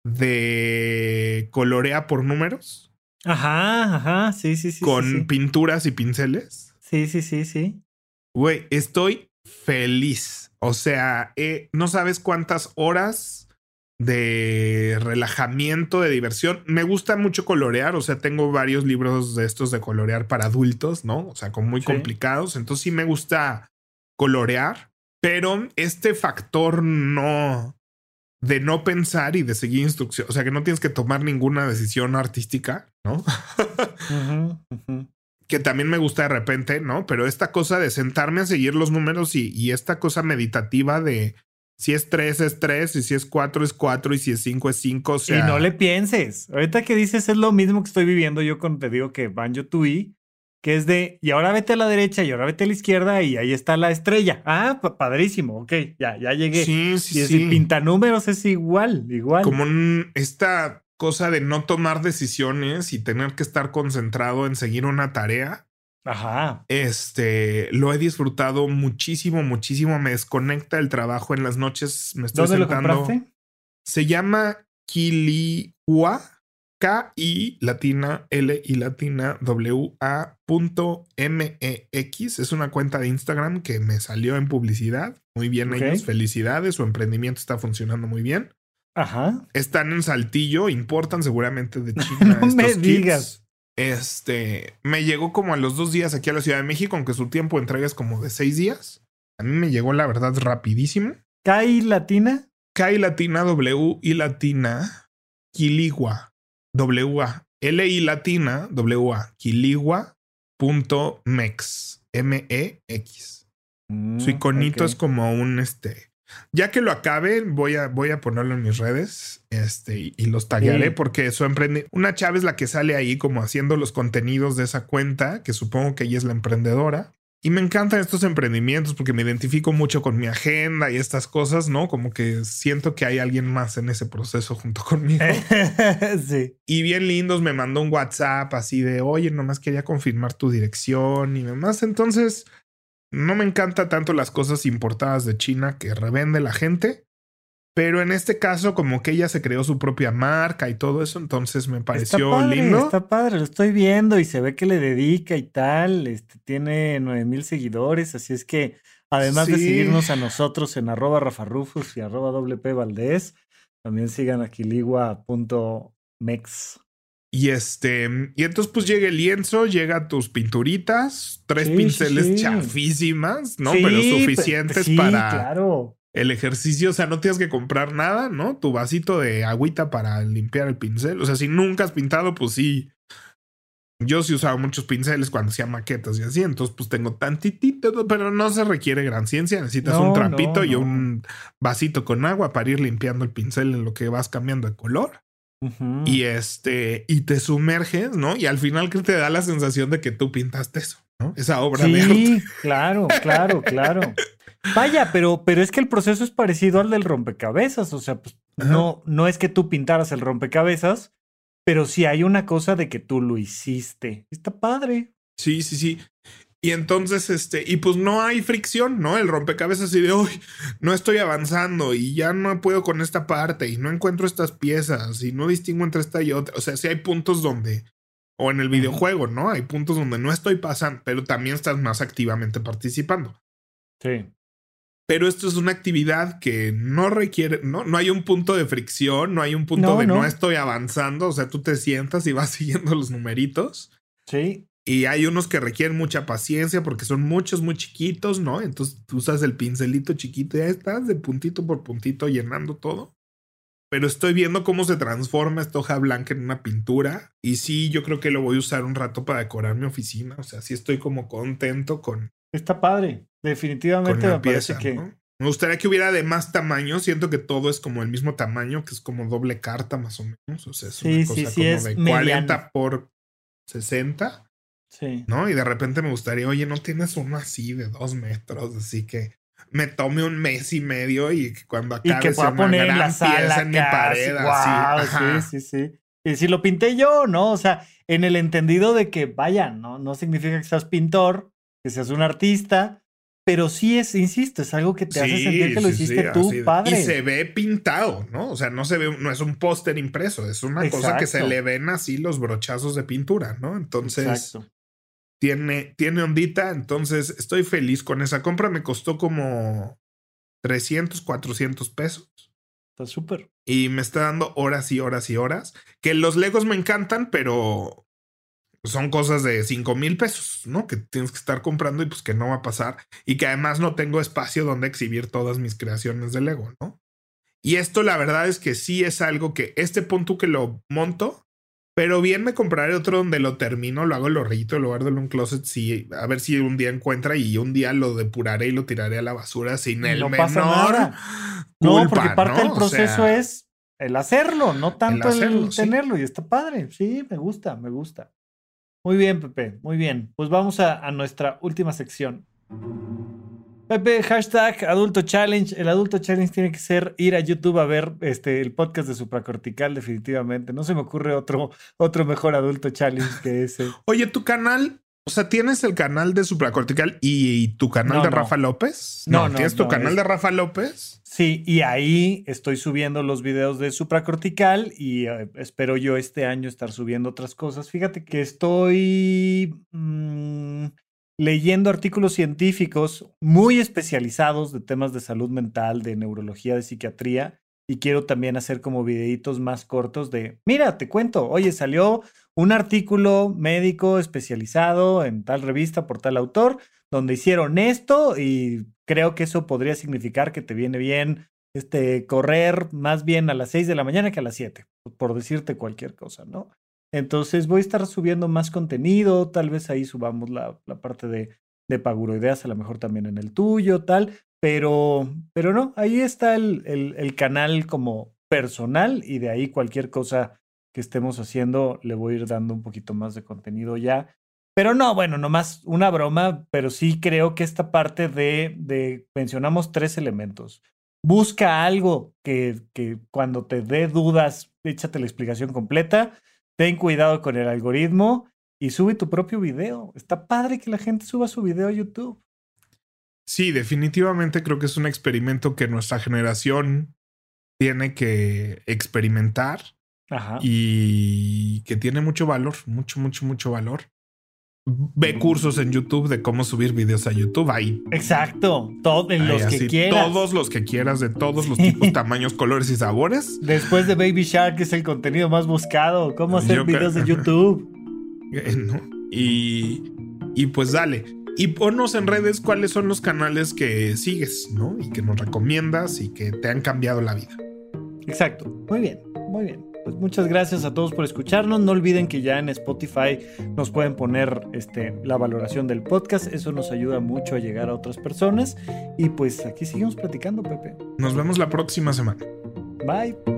de colorea por números Ajá, ajá, sí, sí, sí. Con pinturas y pinceles. Sí, sí, sí, sí. Güey, estoy feliz. O sea, eh, no sabes cuántas horas de relajamiento, de diversión. Me gusta mucho colorear, o sea, tengo varios libros de estos de colorear para adultos, ¿no? O sea, con muy complicados. Entonces sí me gusta colorear, pero este factor no, de no pensar y de seguir instrucciones. O sea, que no tienes que tomar ninguna decisión artística, ¿no? *laughs* Que también me gusta de repente, ¿no? Pero esta cosa de sentarme a seguir los números y, esta cosa meditativa de si es tres es tres y si es cuatro es cuatro y si es cinco es cinco. O sea... Y no le pienses. Ahorita que dices es lo mismo que estoy viviendo yo cuando te digo que Banjo Tui que es de, y ahora vete a la derecha y ahora vete a la izquierda y ahí está la estrella. Ah, padrísimo, ok, ya, ya llegué. Sí, sí, y sí. pinta números es igual, igual. Como esta cosa de no tomar decisiones y tener que estar concentrado en seguir una tarea. Ajá. Este, lo he disfrutado muchísimo, muchísimo. Me desconecta el trabajo en las noches. Me estoy ¿Dónde lo compraste? Se llama Kiliwa K-I latina L y latina W A punto M-E-X. Es una cuenta de Instagram que me salió en publicidad. Muy bien Ok. ellos, felicidades. Su emprendimiento está funcionando muy bien. Ajá. Están en Saltillo, importan seguramente de *laughs* China. No estos me kits. digas. Este, me llegó como a los dos días aquí a la Ciudad de México, aunque su tiempo de entrega es como de seis días. A mí me llegó la verdad rapidísimo. ¿Kai latina? K y latina W y latina Quiligua W A L y latina W A Quiligua punto mex M E X. Mm, Su iconito ok. es como un este. Ya que lo acabe, voy a, voy a ponerlo en mis redes este, y, y los taguearé Sí. porque su emprende. Una chava es la que sale ahí como haciendo los contenidos de esa cuenta, que supongo que ella es la emprendedora. Y me encantan estos emprendimientos porque me identifico mucho con mi agenda y estas cosas, ¿no? Como que siento que hay alguien más en ese proceso junto conmigo. *laughs* sí. Y bien lindos, me mandó un WhatsApp así de, oye, nomás quería confirmar tu dirección y demás. Entonces, no me encanta tanto las cosas importadas de China que revende la gente. Pero en este caso, como que ella se creó su propia marca y todo eso, entonces me pareció está padre, lindo. Está padre, lo estoy viendo y se ve que le dedica y tal. Este tiene nueve mil seguidores, así es que además de seguirnos a nosotros en arroba rafarufus y arroba WP Valdés, también sigan a quiligua.mex. Y este, y entonces pues llega el lienzo, llega tus pinturitas, tres Sí, pinceles sí. chafísimas, ¿no? Sí, pero pe- suficientes para Claro. el ejercicio. O sea, no tienes que comprar nada, ¿no? Tu vasito de agüita para limpiar el pincel. O sea, si nunca has pintado, pues sí. Yo sí usaba muchos pinceles cuando hacía maquetas y así, entonces pues tengo tantitito, pero no se requiere gran ciencia. Necesitas No, un trampito no, y un vasito con agua para ir limpiando el pincel en lo que vas cambiando de color. Y este, y te sumerges, ¿no? Y al final que te da la sensación de que tú pintaste eso, ¿no? Esa obra de arte. Sí, claro, claro, claro. Vaya, pero, pero es que el proceso es parecido al del rompecabezas. O sea, pues Ajá. no, no es que tú pintaras el rompecabezas, pero sí hay una cosa de que tú lo hiciste. Está padre. Sí, sí, sí. Y entonces, este, y pues no hay fricción, ¿no? El rompecabezas así de hoy no estoy avanzando y ya no puedo con esta parte y no encuentro estas piezas y no distingo entre esta y otra. O sea, sí hay puntos donde, o en el videojuego, ¿no? Hay puntos donde no estoy pasando, pero también estás más activamente participando. Sí. Pero esto es una actividad que no requiere, no, no hay un punto de fricción, no hay un punto No, de no. no. estoy avanzando. O sea, tú te sientas y vas *laughs* siguiendo los numeritos. Sí. Y hay unos que requieren mucha paciencia porque son muchos, muy chiquitos, ¿no? Entonces tú usas el pincelito chiquito y ya estás de puntito por puntito llenando todo. Pero estoy viendo cómo se transforma esta hoja blanca en una pintura. Y sí, yo creo que lo voy a usar un rato para decorar mi oficina. O sea, sí estoy como contento con, Está padre. Definitivamente me parece pieza. que. ¿no? Me gustaría que hubiera de más tamaño. Siento que todo es como el mismo tamaño, que es como doble carta más o menos. O sea, es Sí, una sí, cosa sí, como es de mediano. 40 por 60. Sí. ¿no? Y de repente me gustaría, oye, no tienes uno así de dos metros, así que me tome un mes y medio y que cuando Y acabe que sea pueda poner gran la pieza sala en mi pared, Guau, así. Sí, sí, sí. Y si lo pinté yo, ¿no? O sea, en el entendido de que, vaya, no, no significa que seas pintor, que seas un artista, pero sí es, insisto, es algo que te hace Sí, sentir que lo sí, sí, hiciste tú, padre. Y se ve pintado, ¿no? O sea, no se ve, no es un póster impreso, es una cosa que se Exacto. le ven así los brochazos de pintura, ¿no? Entonces, Exacto. Tiene, tiene ondita, entonces estoy feliz con esa compra. Me costó como 300, 400 pesos. Está súper. y me está dando horas y horas y horas. Que los Legos me encantan, pero son cosas de 5 mil pesos, ¿no? Que tienes que estar comprando y pues que no va a pasar. Y que además no tengo espacio donde exhibir todas mis creaciones de Lego, ¿no? Y esto la verdad es que sí es algo que este punto que lo monto, pero bien me compraré otro donde lo termino, lo hago el horrito lugar de en un closet, sí, a ver si un día encuentra y un día lo depuraré y lo tiraré a la basura sin el No menor pasa nada. *laughs* No, porque parte ¿no? del O proceso sea, es el hacerlo, no tanto el, hacerlo, tenerlo. Y está padre. Sí, me gusta, me gusta. Muy bien, Pepe, muy bien. Pues vamos a, a nuestra última sección. Pepe, hashtag Adulto Challenge. El Adulto Challenge tiene que ser ir a YouTube a ver este, el podcast de Supracortical, definitivamente. No se me ocurre otro, otro mejor Adulto Challenge que ese. *laughs* Oye, tu canal, O sea, ¿tienes el canal de Supracortical y, tu canal No, de no. Rafa López? No, no, ¿Tienes tu no, canal es- de Rafa López? Sí, y ahí estoy subiendo los videos de supracortical y eh, espero yo este año estar subiendo otras cosas. Fíjate que estoy mm, leyendo artículos científicos muy especializados de temas de salud mental, de neurología, de psiquiatría, y quiero también hacer como videitos más cortos de, mira, te cuento, oye, salió un artículo médico especializado en tal revista por tal autor, donde hicieron esto y creo que eso podría significar que te viene bien este, correr más bien a las 6 de la mañana que a las 7, por decirte cualquier cosa, ¿no? Entonces voy a estar subiendo más contenido, tal vez ahí subamos la, la parte de, de Paguroideas, a lo mejor también en el tuyo, tal, pero, pero no, ahí está el, el, canal como personal y de ahí cualquier cosa que estemos haciendo le voy a ir dando un poquito más de contenido ya. Pero no, bueno, nomás una broma, pero sí creo que esta parte de, de mencionamos tres elementos. Busca algo que, que cuando te dé dudas, échate la explicación completa. Ten cuidado con el algoritmo y sube tu propio video. Está padre que la gente suba su video a YouTube. Sí, definitivamente creo que es un experimento que nuestra generación tiene que experimentar Ajá. y que tiene mucho valor, mucho, mucho, mucho valor. Ve cursos en YouTube de cómo subir videos a YouTube. Ahí, Exacto. Todos ahí los que quieras. todos los que quieras, de todos los tipos, *laughs* tamaños, colores y sabores. Después de Baby Shark es el contenido más buscado. ¿Cómo hacer Yo videos de YouTube? *laughs* Eh, ¿no? Y, y pues dale. Y ponnos en redes cuáles son los canales que sigues, ¿no? Y que nos recomiendas y que te han cambiado la vida. Exacto. Muy bien, muy bien. Pues muchas gracias a todos por escucharnos. No olviden que ya en Spotify nos pueden poner este, la valoración del podcast. Eso nos ayuda mucho a llegar a otras personas. Y pues aquí seguimos platicando, Pepe. Nos vemos la próxima semana. Bye.